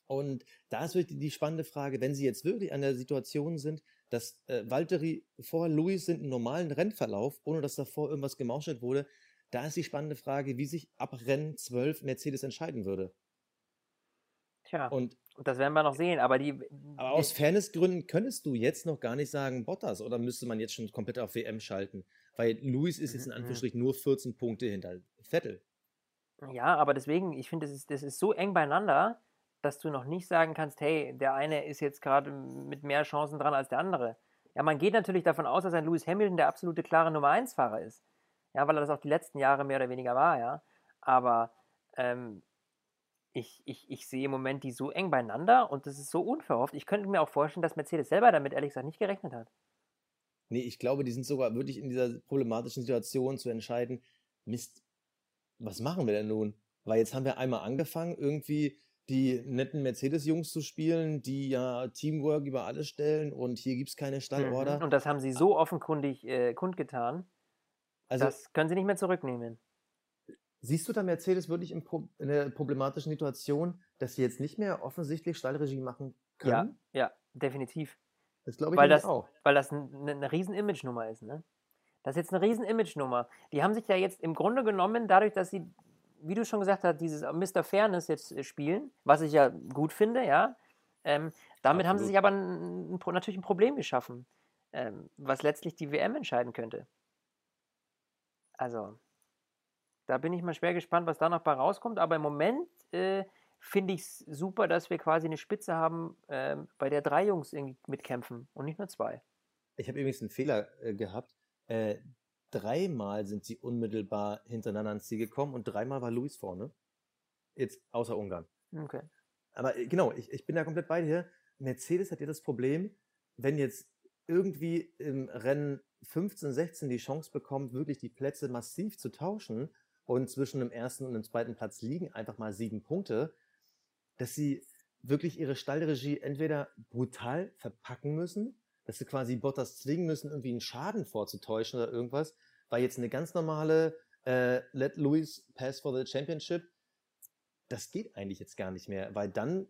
Und da ist wirklich die spannende Frage, wenn Sie jetzt wirklich an der Situation sind, dass äh, Valtteri vor Luis sind einen normalen Rennverlauf, ohne dass davor irgendwas gemauschelt wurde, da ist die spannende Frage, wie sich ab Rennen 12 Mercedes entscheiden würde. tja, Und und das werden wir noch sehen, aber die, aber aus Fairnessgründen könntest du jetzt noch gar nicht sagen Bottas oder müsste man jetzt schon komplett auf WM schalten? Weil Luis ist jetzt in Mhm. Anführungsstrichen nur 14 Punkte hinter Vettel. Ja, aber deswegen, ich finde, das ist, das ist so eng beieinander, dass du noch nicht sagen kannst, hey, der eine ist jetzt gerade mit mehr Chancen dran als der andere. Ja, man geht natürlich davon aus, dass ein Lewis Hamilton der absolute klare Nummer 1-Fahrer ist. Ja, weil er das auch die letzten Jahre mehr oder weniger war, ja. Aber ähm, ich, ich, ich sehe im Moment die so eng beieinander und das ist so unverhofft. Ich könnte mir auch vorstellen, dass Mercedes selber damit ehrlich gesagt nicht gerechnet hat. Nee, ich glaube, die sind sogar wirklich in dieser problematischen Situation zu entscheiden, Mist, was machen wir denn nun? Weil jetzt haben wir einmal angefangen, irgendwie die netten Mercedes-Jungs zu spielen, die ja Teamwork über alles stellen und hier gibt es keine Stallorder. Mhm. Und das haben sie so offenkundig äh, kundgetan, Also das können sie nicht mehr zurücknehmen. siehst du da Mercedes wirklich in, Pro in einer problematischen Situation, dass sie jetzt nicht mehr offensichtlich Stallregie machen Ja, können? ja, definitiv. Das glaube ich Weil das, auch. weil das eine, eine riesen Image-Nummer ist, ne? Das ist jetzt eine riesen Image-Nummer. Die haben sich ja jetzt im Grunde genommen, dadurch, dass sie, wie du schon gesagt hast, dieses Mr. Fairness jetzt äh, spielen, was ich ja gut finde, ja, ähm, damit haben sie Absolut. sich aber ein, ein, natürlich ein Problem geschaffen, ähm, was letztlich die WM entscheiden könnte. Also, da bin ich mal schwer gespannt, was da noch bei rauskommt, aber im Moment äh, finde ich es super, dass wir quasi eine Spitze haben, ähm, bei der drei Jungs irgendwie mitkämpfen und nicht nur zwei. Ich habe übrigens einen Fehler äh, gehabt. Äh, dreimal sind sie unmittelbar hintereinander ans Ziel gekommen und dreimal war Luis vorne. Jetzt außer Ungarn. Okay. Aber äh, genau, ich, ich bin da komplett bei dir. Mercedes hat ja das Problem, wenn jetzt irgendwie im Rennen 15, 16 die Chance bekommt, wirklich die Plätze massiv zu tauschen und zwischen dem ersten und dem zweiten Platz liegen einfach mal sieben Punkte, dass sie wirklich ihre Stallregie entweder brutal verpacken müssen, dass sie quasi Bottas zwingen müssen, irgendwie einen Schaden vorzutäuschen oder irgendwas, weil jetzt eine ganz normale äh, Let Lewis pass for the Championship, das geht eigentlich jetzt gar nicht mehr, weil dann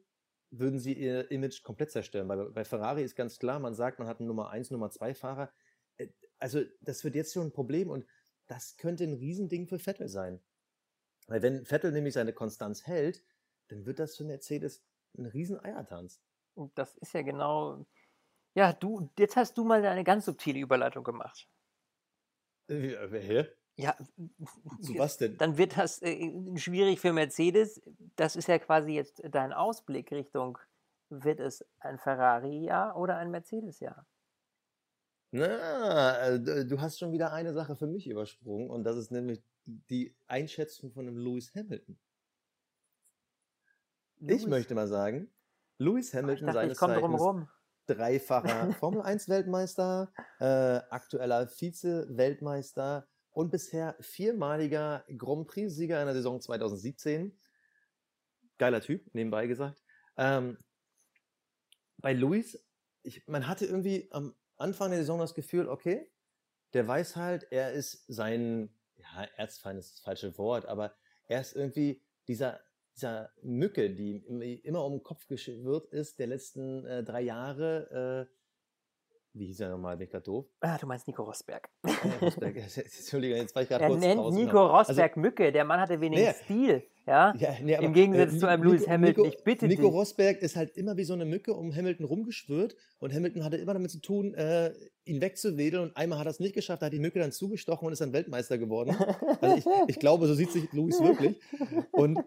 würden sie ihr Image komplett zerstören. Bei, bei Ferrari ist ganz klar, man sagt, man hat einen Nummer 1, Nummer 2 Fahrer. Äh, Also das wird jetzt schon ein Problem und das könnte ein Riesending für Vettel sein. Weil wenn Vettel nämlich seine Konstanz hält, dann wird das für Mercedes ein riesen Eiertanz. Und das ist ja genau. Ja, du, jetzt hast du mal eine ganz subtile Überleitung gemacht. Äh, Hä? Ja, Zu was denn? dann wird das äh, schwierig für Mercedes. Das ist ja quasi jetzt dein Ausblick Richtung, wird es ein Ferrari-Jahr oder ein Mercedes-Jahr? Na, äh, d- du hast schon wieder eine Sache für mich übersprungen und das ist nämlich die Einschätzung von dem Lewis Hamilton. Ich Lewis- möchte mal sagen, Lewis Ah, Ich Hamilton dachte, seines ich Zeichens dreifacher Formel 1 Weltmeister, äh, aktueller Vize-Weltmeister und bisher viermaliger Grand Prix-Sieger in der Saison 2017. Geiler Typ, nebenbei gesagt. Ähm, bei Luis, ich, man hatte irgendwie am Anfang der Saison das Gefühl, okay, der weiß halt, er ist sein, ja, Erzfeind ist das falsche Wort, aber er ist irgendwie dieser, dieser Mücke, die im- immer um den Kopf geschwirrt ist, der letzten äh, drei Jahre, äh, wie hieß er nochmal, bin ich grad doof? Ah, du meinst Nico Rosberg. Äh, Rosberg. Entschuldigung, jetzt war ich gerade Er nennt raus, Nico genau. Rosberg Mücke. Der Mann hatte wenig Nee. Stil. Ja? Ja, nee, Im Gegensatz äh, zu einem Lewis Hamilton. Nico, ich bitte Nico dich. Rosberg ist halt immer wie so eine Mücke um Hamilton rumgeschwirrt und Hamilton hatte immer damit zu tun, äh, ihn wegzuwedeln und einmal hat er es nicht geschafft, da hat die Mücke dann zugestochen und ist dann Weltmeister geworden. Also ich, ich glaube, so sieht sich Lewis wirklich. Und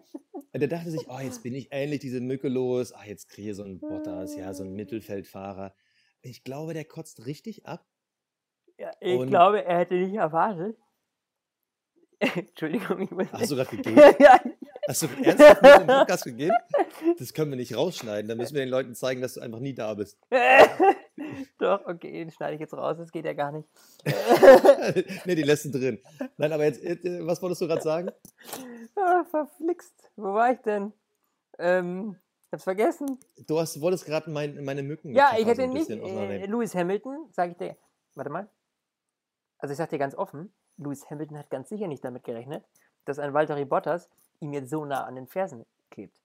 der dachte sich, oh, jetzt bin ich endlich diese Mücke los. Ah, jetzt kriege ich so einen Bottas, ja, so einen Mittelfeldfahrer. Ich glaube, der kotzt richtig ab. Ja, ich Und- glaube, er hätte nicht erwartet. Entschuldigung, ich muss. Hast du gerade gegeben? ja, Hast du ernsthaft mit dem Podcast gegeben? Das können wir nicht rausschneiden. Da müssen wir den Leuten zeigen, dass du einfach nie da bist. Doch, okay, den schneide ich jetzt raus, das geht ja gar nicht. nee, die lässt du drin. Nein, aber jetzt, äh, was wolltest du gerade sagen? Ah, verflixt. Wo war ich denn? Ähm, hab's vergessen. Du hast, wolltest gerade mein, meine Mücken. Ja, ich hätte nicht. Äh. Lewis Hamilton, sage ich dir. Warte mal. Also ich sag dir ganz offen, Lewis Hamilton hat ganz sicher nicht damit gerechnet, dass ein Valtteri Bottas ihm jetzt so nah an den Fersen klebt.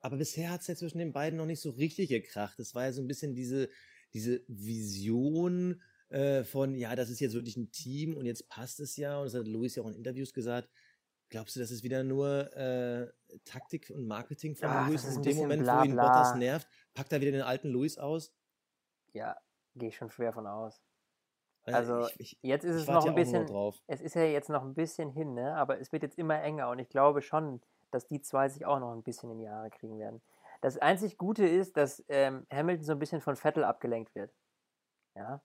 Aber bisher hat es ja zwischen den beiden noch nicht so richtig gekracht. Es war ja so ein bisschen diese, diese Vision äh, von, ja, das ist jetzt wirklich ein Team und jetzt passt es ja. Und das hat Luis ja auch in Interviews gesagt. Glaubst du, das ist wieder nur äh, Taktik und Marketing von Ach, ist In dem Moment, bla wo ihn bla. Bottas nervt, packt er wieder den alten Luis aus? Ja, gehe ich schon schwer von aus. Äh, Also, ich, ich, Jetzt ist es noch ein bisschen. drauf. Es ist ja jetzt noch ein bisschen hin, ne? aber es wird jetzt immer enger und ich glaube schon, dass die zwei sich auch noch ein bisschen in die Jahre kriegen werden. Das einzig Gute ist, dass ähm, Hamilton so ein bisschen von Vettel abgelenkt wird. Ja,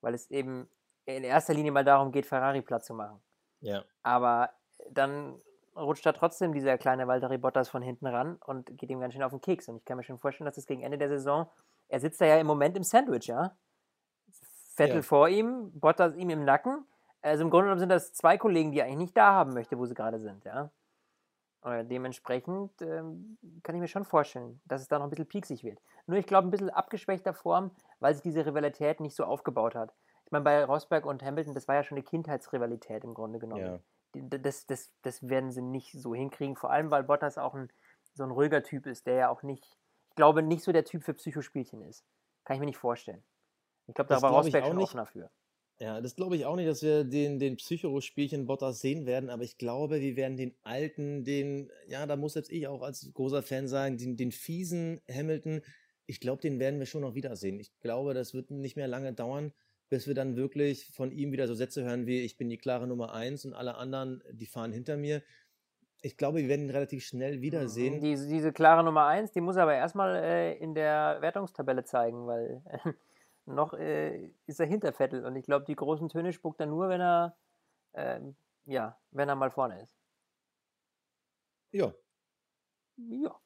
weil es eben in erster Linie mal darum geht, Ferrari platt zu machen. Ja. Aber dann rutscht da trotzdem dieser kleine Valtteri Bottas von hinten ran und geht ihm ganz schön auf den Keks. Und ich kann mir schon vorstellen, dass es gegen Ende der Saison, er sitzt da ja im Moment im Sandwich, ja. Vettel Ja. vor ihm, Bottas ihm im Nacken. Also im Grunde genommen sind das zwei Kollegen, die er eigentlich nicht da haben möchte, wo sie gerade sind, ja. Und dementsprechend ähm, kann ich mir schon vorstellen, dass es da noch ein bisschen pieksig wird. Nur ich glaube, ein bisschen abgeschwächter Form, weil sich diese Rivalität nicht so aufgebaut hat. Ich meine, bei Rosberg und Hamilton, das war ja schon eine Kindheitsrivalität im Grunde genommen. Ja. Das, das, das werden sie nicht so hinkriegen, vor allem weil Bottas auch ein, so ein ruhiger Typ ist, der ja auch nicht, ich glaube, nicht so der Typ für Psychospielchen ist. Kann ich mir nicht vorstellen. Ich glaube, da war Rosberg auch schon nicht. offener für. Ja, das glaube ich auch nicht, dass wir den, den Psycho-Spielchen Bottas sehen werden, aber ich glaube, wir werden den alten, den, ja, da muss jetzt ich auch als großer Fan sagen, den, den fiesen Hamilton, ich glaube, den werden wir schon noch wiedersehen. Ich glaube, das wird nicht mehr lange dauern, bis wir dann wirklich von ihm wieder so Sätze hören wie, ich bin die klare Nummer eins und alle anderen, die fahren hinter mir. Ich glaube, wir werden ihn relativ schnell wiedersehen. Diese, diese klare Nummer 1, die muss er aber erstmal äh, in der Wertungstabelle zeigen, weil äh, noch äh, ist er hinter Vettel und ich glaube, die großen Töne spuckt er nur, wenn er, ähm, ja, wenn er mal vorne ist. Ja. Ja,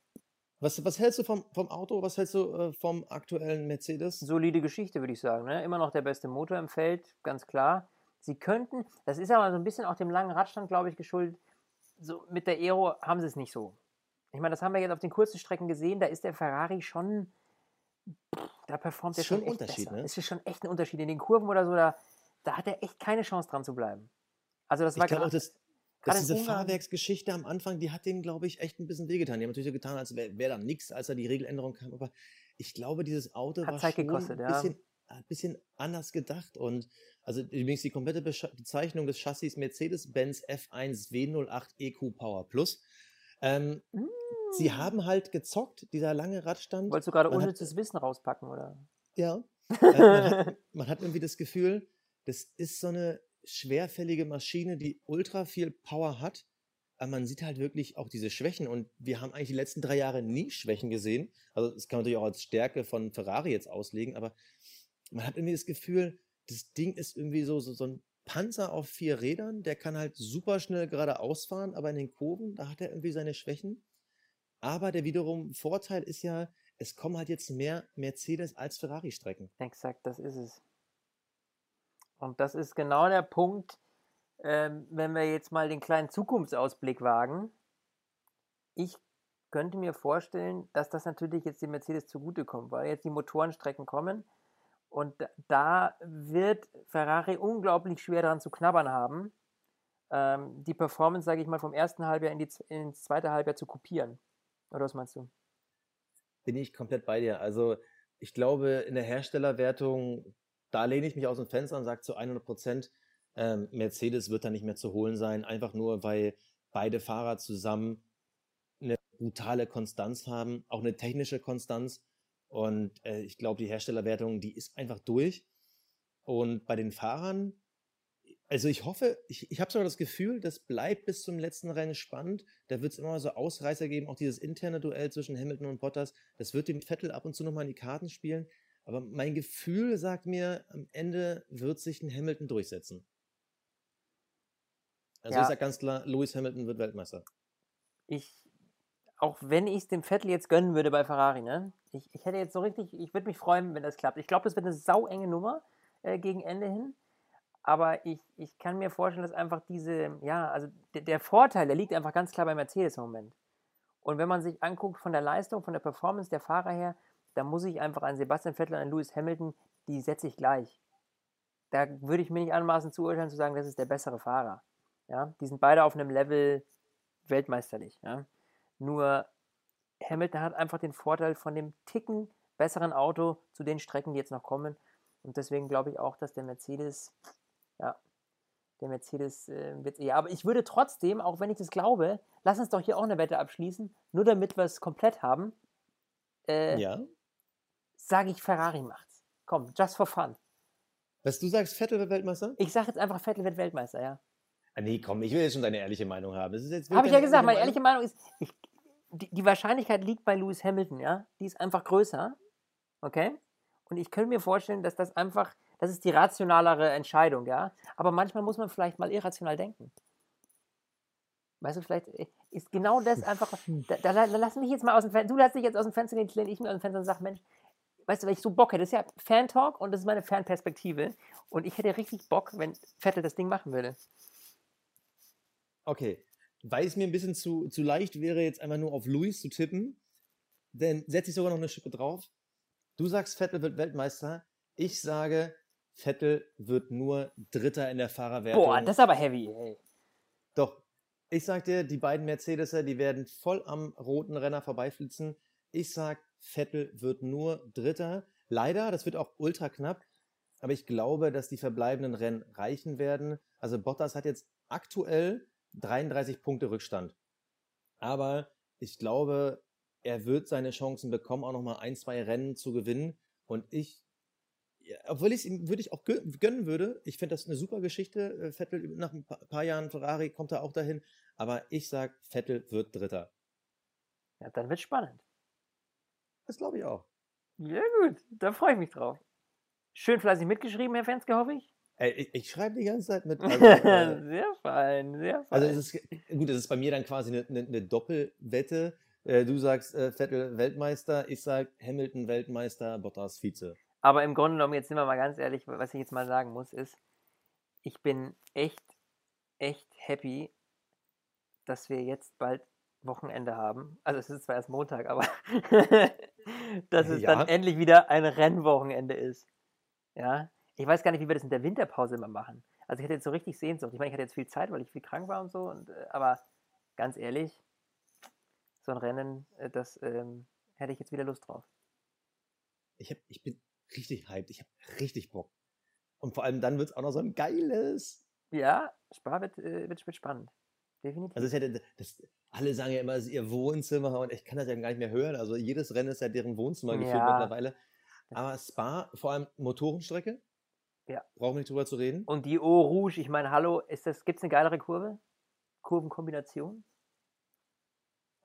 Was, was hältst du vom, vom Auto? Was hältst du äh, vom aktuellen Mercedes? solide Geschichte, würde ich sagen. Ne? Immer noch der beste Motor im Feld, ganz klar. Sie könnten, das ist aber so ein bisschen auch dem langen Radstand, glaube ich, geschuldet. So mit der Aero haben sie es nicht so. Ich meine, das haben wir jetzt auf den kurzen Strecken gesehen, da ist der Ferrari schon, da performt er Ist schon schon ein echt Unterschied, besser. ne? Es ist schon echt ein Unterschied. In den Kurven oder so, da, da hat er echt keine Chance dran zu bleiben. Also das war Ich glaube auch, gra- dass, diese Ungarn- Fahrwerksgeschichte am Anfang, die hat denen, glaube ich, echt ein bisschen wehgetan. Die haben natürlich so getan, als wäre wär da nichts, als da die Regeländerung kam. Aber ich glaube, dieses Auto Hat war Zeit schon gekostet, ein ja. bisschen, ein bisschen anders gedacht. Und also übrigens die komplette Bezeichnung des Chassis Mercedes-Benz F1 W08 EQ Power Plus. Ähm, Sie Mm. haben halt gezockt, dieser lange Radstand. Wolltest du gerade hat- unnützes Wissen rauspacken, oder? Ja. Äh, man, hat, man hat irgendwie das Gefühl, das ist so eine schwerfällige Maschine, die ultra viel Power hat. Aber man sieht halt wirklich auch diese Schwächen. Und wir haben eigentlich die letzten drei Jahre nie Schwächen gesehen. Also das kann man natürlich auch als Stärke von Ferrari jetzt auslegen. Aber man hat irgendwie das Gefühl, das Ding ist irgendwie so, so, so ein Panzer auf vier Rädern. Der kann halt super schnell geradeaus fahren, aber in den Kurven, da hat er irgendwie seine Schwächen. Aber der wiederum Vorteil ist ja, es kommen halt jetzt mehr Mercedes als Ferrari-Strecken. Exakt, das ist es. Und das ist genau der Punkt, ähm, wenn wir jetzt mal den kleinen Zukunftsausblick wagen. Ich könnte mir vorstellen, dass das natürlich jetzt dem Mercedes zugutekommt, weil jetzt die Motorenstrecken kommen und da- wird Ferrari unglaublich schwer daran zu knabbern haben, ähm, die Performance, sage ich mal, vom ersten Halbjahr in die, ins zweite Halbjahr zu kopieren. Oder was meinst du? Bin ich komplett bei dir. Also ich glaube, in der Herstellerwertung, da lehne ich mich aus dem Fenster und sage zu 100 Prozent, ähm, Mercedes wird da nicht mehr zu holen sein, einfach nur, weil beide Fahrer zusammen eine brutale Konstanz haben, auch eine technische Konstanz. Und äh, ich glaube, die Herstellerwertung, die ist einfach durch. Und bei den Fahrern, also ich hoffe, ich, ich habe sogar das Gefühl, das bleibt bis zum letzten Rennen spannend. Da wird es immer so Ausreißer geben, auch dieses interne Duell zwischen Hamilton und Bottas. Das wird dem Vettel ab und zu nochmal in die Karten spielen. Aber mein Gefühl sagt mir, am Ende wird sich ein Hamilton durchsetzen. Also Ja. ich sage ganz klar, Lewis Hamilton wird Weltmeister. ich, auch wenn ich es dem Vettel jetzt gönnen würde bei Ferrari, ne? Ich, ich hätte jetzt so richtig, ich würde mich freuen, wenn das klappt. Ich glaube, das wird eine sauenge Nummer äh, gegen Ende hin. Aber ich, ich kann mir vorstellen, dass einfach diese, ja, also der, der Vorteil, der liegt einfach ganz klar bei Mercedes im Moment. Und wenn man sich anguckt von der Leistung, von der Performance der Fahrer her, da muss ich einfach an Sebastian Vettel und an Lewis Hamilton, die setze ich gleich. Da würde ich mir nicht anmaßen zu urteilen, zu sagen, das ist der bessere Fahrer. Ja, die sind beide auf einem Level weltmeisterlich. Ja. Nur Hamilton hat einfach den Vorteil von dem Ticken besseren Auto zu den Strecken, die jetzt noch kommen. Und deswegen glaube ich auch, dass der Mercedes, ja, der Mercedes äh, wird eher. Aber ich würde trotzdem, auch wenn ich das glaube, lass uns doch hier auch eine Wette abschließen, nur damit wir es komplett haben, äh, Ja. Sage ich, Ferrari macht's. Komm, just for fun. Was du sagst, Vettel wird Weltmeister? Ich sage jetzt einfach, Vettel wird Weltmeister, ja. Ah, nee, komm, ich will jetzt schon deine ehrliche Meinung haben. Habe ich ja gesagt, meine ehrliche Meinung ist, ich, die, die Wahrscheinlichkeit liegt bei Lewis Hamilton, ja. Die ist einfach größer. Okay? Und ich könnte mir vorstellen, dass das einfach, das ist die rationalere Entscheidung, ja. Aber manchmal muss man vielleicht mal irrational denken. Weißt du, vielleicht ist genau das einfach. Da, da, da lass mich jetzt mal aus dem Fenster. Du lässt dich jetzt aus dem Fenster gehen, lehne ich mich aus dem Fenster und sag, Mensch, weißt du, weil ich so Bock hätte. Das ist ja Fan-Talk und das ist meine Fanperspektive. Und ich hätte richtig Bock, wenn Vettel das Ding machen würde. Okay. Weil es mir ein bisschen zu, zu leicht wäre, jetzt einfach nur auf Luis zu tippen, dann setze ich sogar noch eine Schippe drauf. Du sagst, Vettel wird Weltmeister. Ich sage, Vettel wird nur Dritter in der Fahrerwertung. Boah, das ist aber heavy, ey. Doch, ich sag dir, die beiden Mercedeser, die werden voll am roten Renner vorbeiflitzen. Ich sag, Vettel wird nur Dritter. Leider, das wird auch ultra knapp. Aber ich glaube, dass die verbleibenden Rennen reichen werden. Also Bottas hat jetzt aktuell 33 Punkte Rückstand. Aber ich glaube, er wird seine Chancen bekommen, auch nochmal ein, zwei Rennen zu gewinnen. Und ich, obwohl ich es ihm würde ich auch gönnen würde, ich finde das eine super Geschichte. Äh, Vettel nach ein paar Jahren Ferrari kommt er auch dahin. Aber ich sag, Vettel wird Dritter. Ja, dann wird spannend. Das glaube ich auch. Ja, gut, da freue ich mich drauf. Schön fleißig mitgeschrieben, Herr Fenske, hoffe ich. Ey, ich, ich schreibe die ganze Zeit mit. Also, äh, sehr fein, sehr fein. Also es ist, gut, es ist bei mir dann quasi eine, eine, eine Doppelwette. Äh, du sagst äh, Vettel Weltmeister, ich sag Hamilton Weltmeister, Bottas Vize. Aber im Grunde genommen, jetzt sind wir mal ganz ehrlich, was ich jetzt mal sagen muss, ist, ich bin echt, echt happy, dass wir jetzt bald Wochenende haben. Also es ist zwar erst Montag, aber dass es ja. dann endlich wieder ein Rennwochenende ist. Ja, ich weiß gar nicht, wie wir das in der Winterpause immer machen. Also ich hätte jetzt so richtig Sehnsucht. Ich meine, ich hatte jetzt viel Zeit, weil ich viel krank war und so. Und, äh, aber ganz ehrlich, so ein Rennen, äh, das ähm, hätte ich jetzt wieder Lust drauf. Ich, hab, ich bin richtig hyped. Ich habe richtig Bock. Und vor allem dann wird es auch noch so ein geiles. Ja, Spa wird, äh, wird, wird spannend. Definitiv. Also es hätte, das, alle sagen ja immer, es ist ihr Wohnzimmer und ich kann das ja gar nicht mehr hören. Also jedes Rennen ist ja deren Wohnzimmer gefühlt ja. mittlerweile. Aber Spa, vor allem Motorenstrecke, ja. brauchen wir nicht drüber zu reden. Und die Eau Rouge, ich meine, hallo, gibt es eine geilere Kurve? Kurvenkombination?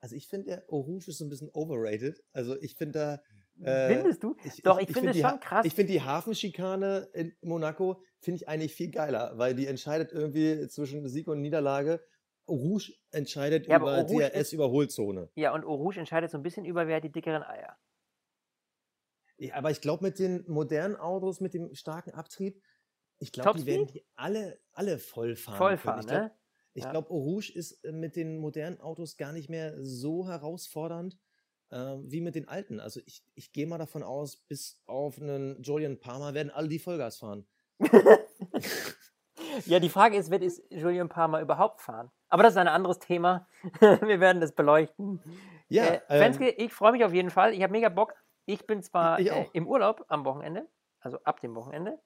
Also ich finde, der Eau Rouge ist so ein bisschen overrated. Also ich finde da. Äh, Findest du? Ich, Doch, ich, ich finde es find schon krass. Ich finde die Hafenschikane in Monaco finde ich eigentlich viel geiler, weil die entscheidet irgendwie zwischen Sieg und Niederlage Rouge entscheidet ja, über DRS-Überholzone. Ja, und Rouge entscheidet so ein bisschen über, wer hat die dickeren Eier. Ja, aber ich glaube, mit den modernen Autos, mit dem starken Abtrieb, ich glaube, die werden die alle, alle voll fahren. Voll fahren, ich ne? Ich ja. glaube, Rouge ist äh, mit den modernen Autos gar nicht mehr so herausfordernd äh, wie mit den alten. Also ich, ich gehe mal davon aus, bis auf einen Julian Palmer werden alle die Vollgas fahren. ja, die Frage ist, wird es Julian Palmer überhaupt fahren? Aber das ist ein anderes Thema. Wir werden das beleuchten. Ja, äh, ähm, Fenske, ich freue mich auf jeden Fall. Ich habe mega Bock. Ich bin zwar ich äh, im Urlaub am Wochenende, also ab dem Wochenende.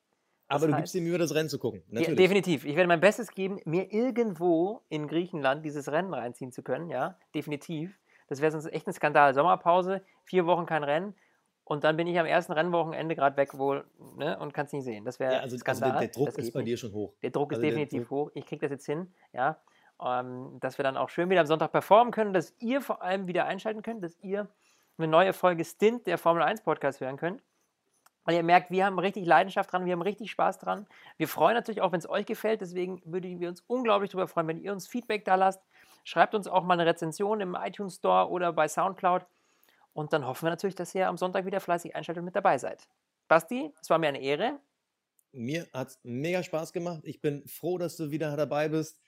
Das aber du gibst dir Mühe, das Rennen zu gucken. Ja, definitiv. Ich werde mein Bestes geben, mir irgendwo in Griechenland dieses Rennen reinziehen zu können. Ja, definitiv. Das wäre sonst echt ein Skandal. Sommerpause, vier Wochen kein Rennen. Und dann bin ich am ersten Rennwochenende gerade weg wohl ne, und kann es nicht sehen. Das wäre ja, also. Also der, der Druck ist bei nicht. dir schon hoch. Der Druck also ist definitiv hoch. Ich kriege das jetzt hin. Ja ähm, dass wir dann auch schön wieder am Sonntag performen können, dass ihr vor allem wieder einschalten könnt, dass ihr eine neue Folge Stint der Formel 1 Podcast hören könnt. Weil ihr merkt, wir haben richtig Leidenschaft dran, wir haben richtig Spaß dran. Wir freuen natürlich auch, wenn es euch gefällt. Deswegen würden wir uns unglaublich darüber freuen, wenn ihr uns Feedback da lasst. Schreibt uns auch mal eine Rezension im iTunes Store oder bei Soundcloud. Und dann hoffen wir natürlich, dass ihr am Sonntag wieder fleißig einschaltet und mit dabei seid. Basti, es war mir eine Ehre. Mir hat es mega Spaß gemacht. Ich bin froh, dass du wieder dabei bist.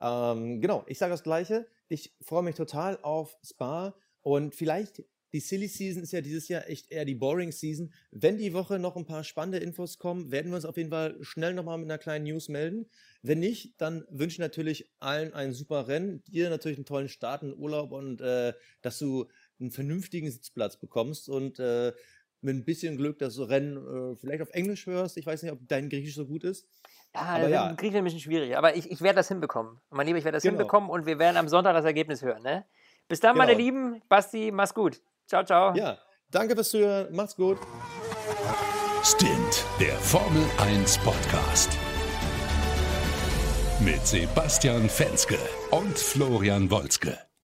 Ähm, genau, ich sage das Gleiche. Ich freue mich total auf Spa und vielleicht die Silly Season ist ja dieses Jahr echt eher die Boring Season. Wenn die Woche noch ein paar spannende Infos kommen, werden wir uns auf jeden Fall schnell nochmal mit einer kleinen News melden. Wenn nicht, dann wünsche ich natürlich allen ein super Rennen, dir natürlich einen tollen Start in Urlaub und äh, dass du einen vernünftigen Sitzplatz bekommst und äh, mit ein bisschen Glück das Rennen äh, vielleicht auf Englisch hörst. Ich weiß nicht, ob dein Griechisch so gut ist. Ja, aber ja. Griechisch ein bisschen schwierig, aber ich, ich werde das hinbekommen. Mein Lieber, ich werde das genau. hinbekommen und wir werden am Sonntag das Ergebnis hören. Ne? Bis dann, genau. meine Lieben. Basti, mach's gut. Ciao, ciao. Ja, danke fürs Zuhören. Macht's gut. Stint, der Formel 1 Podcast. Mit Sebastian Fenske und Florian Wolzke.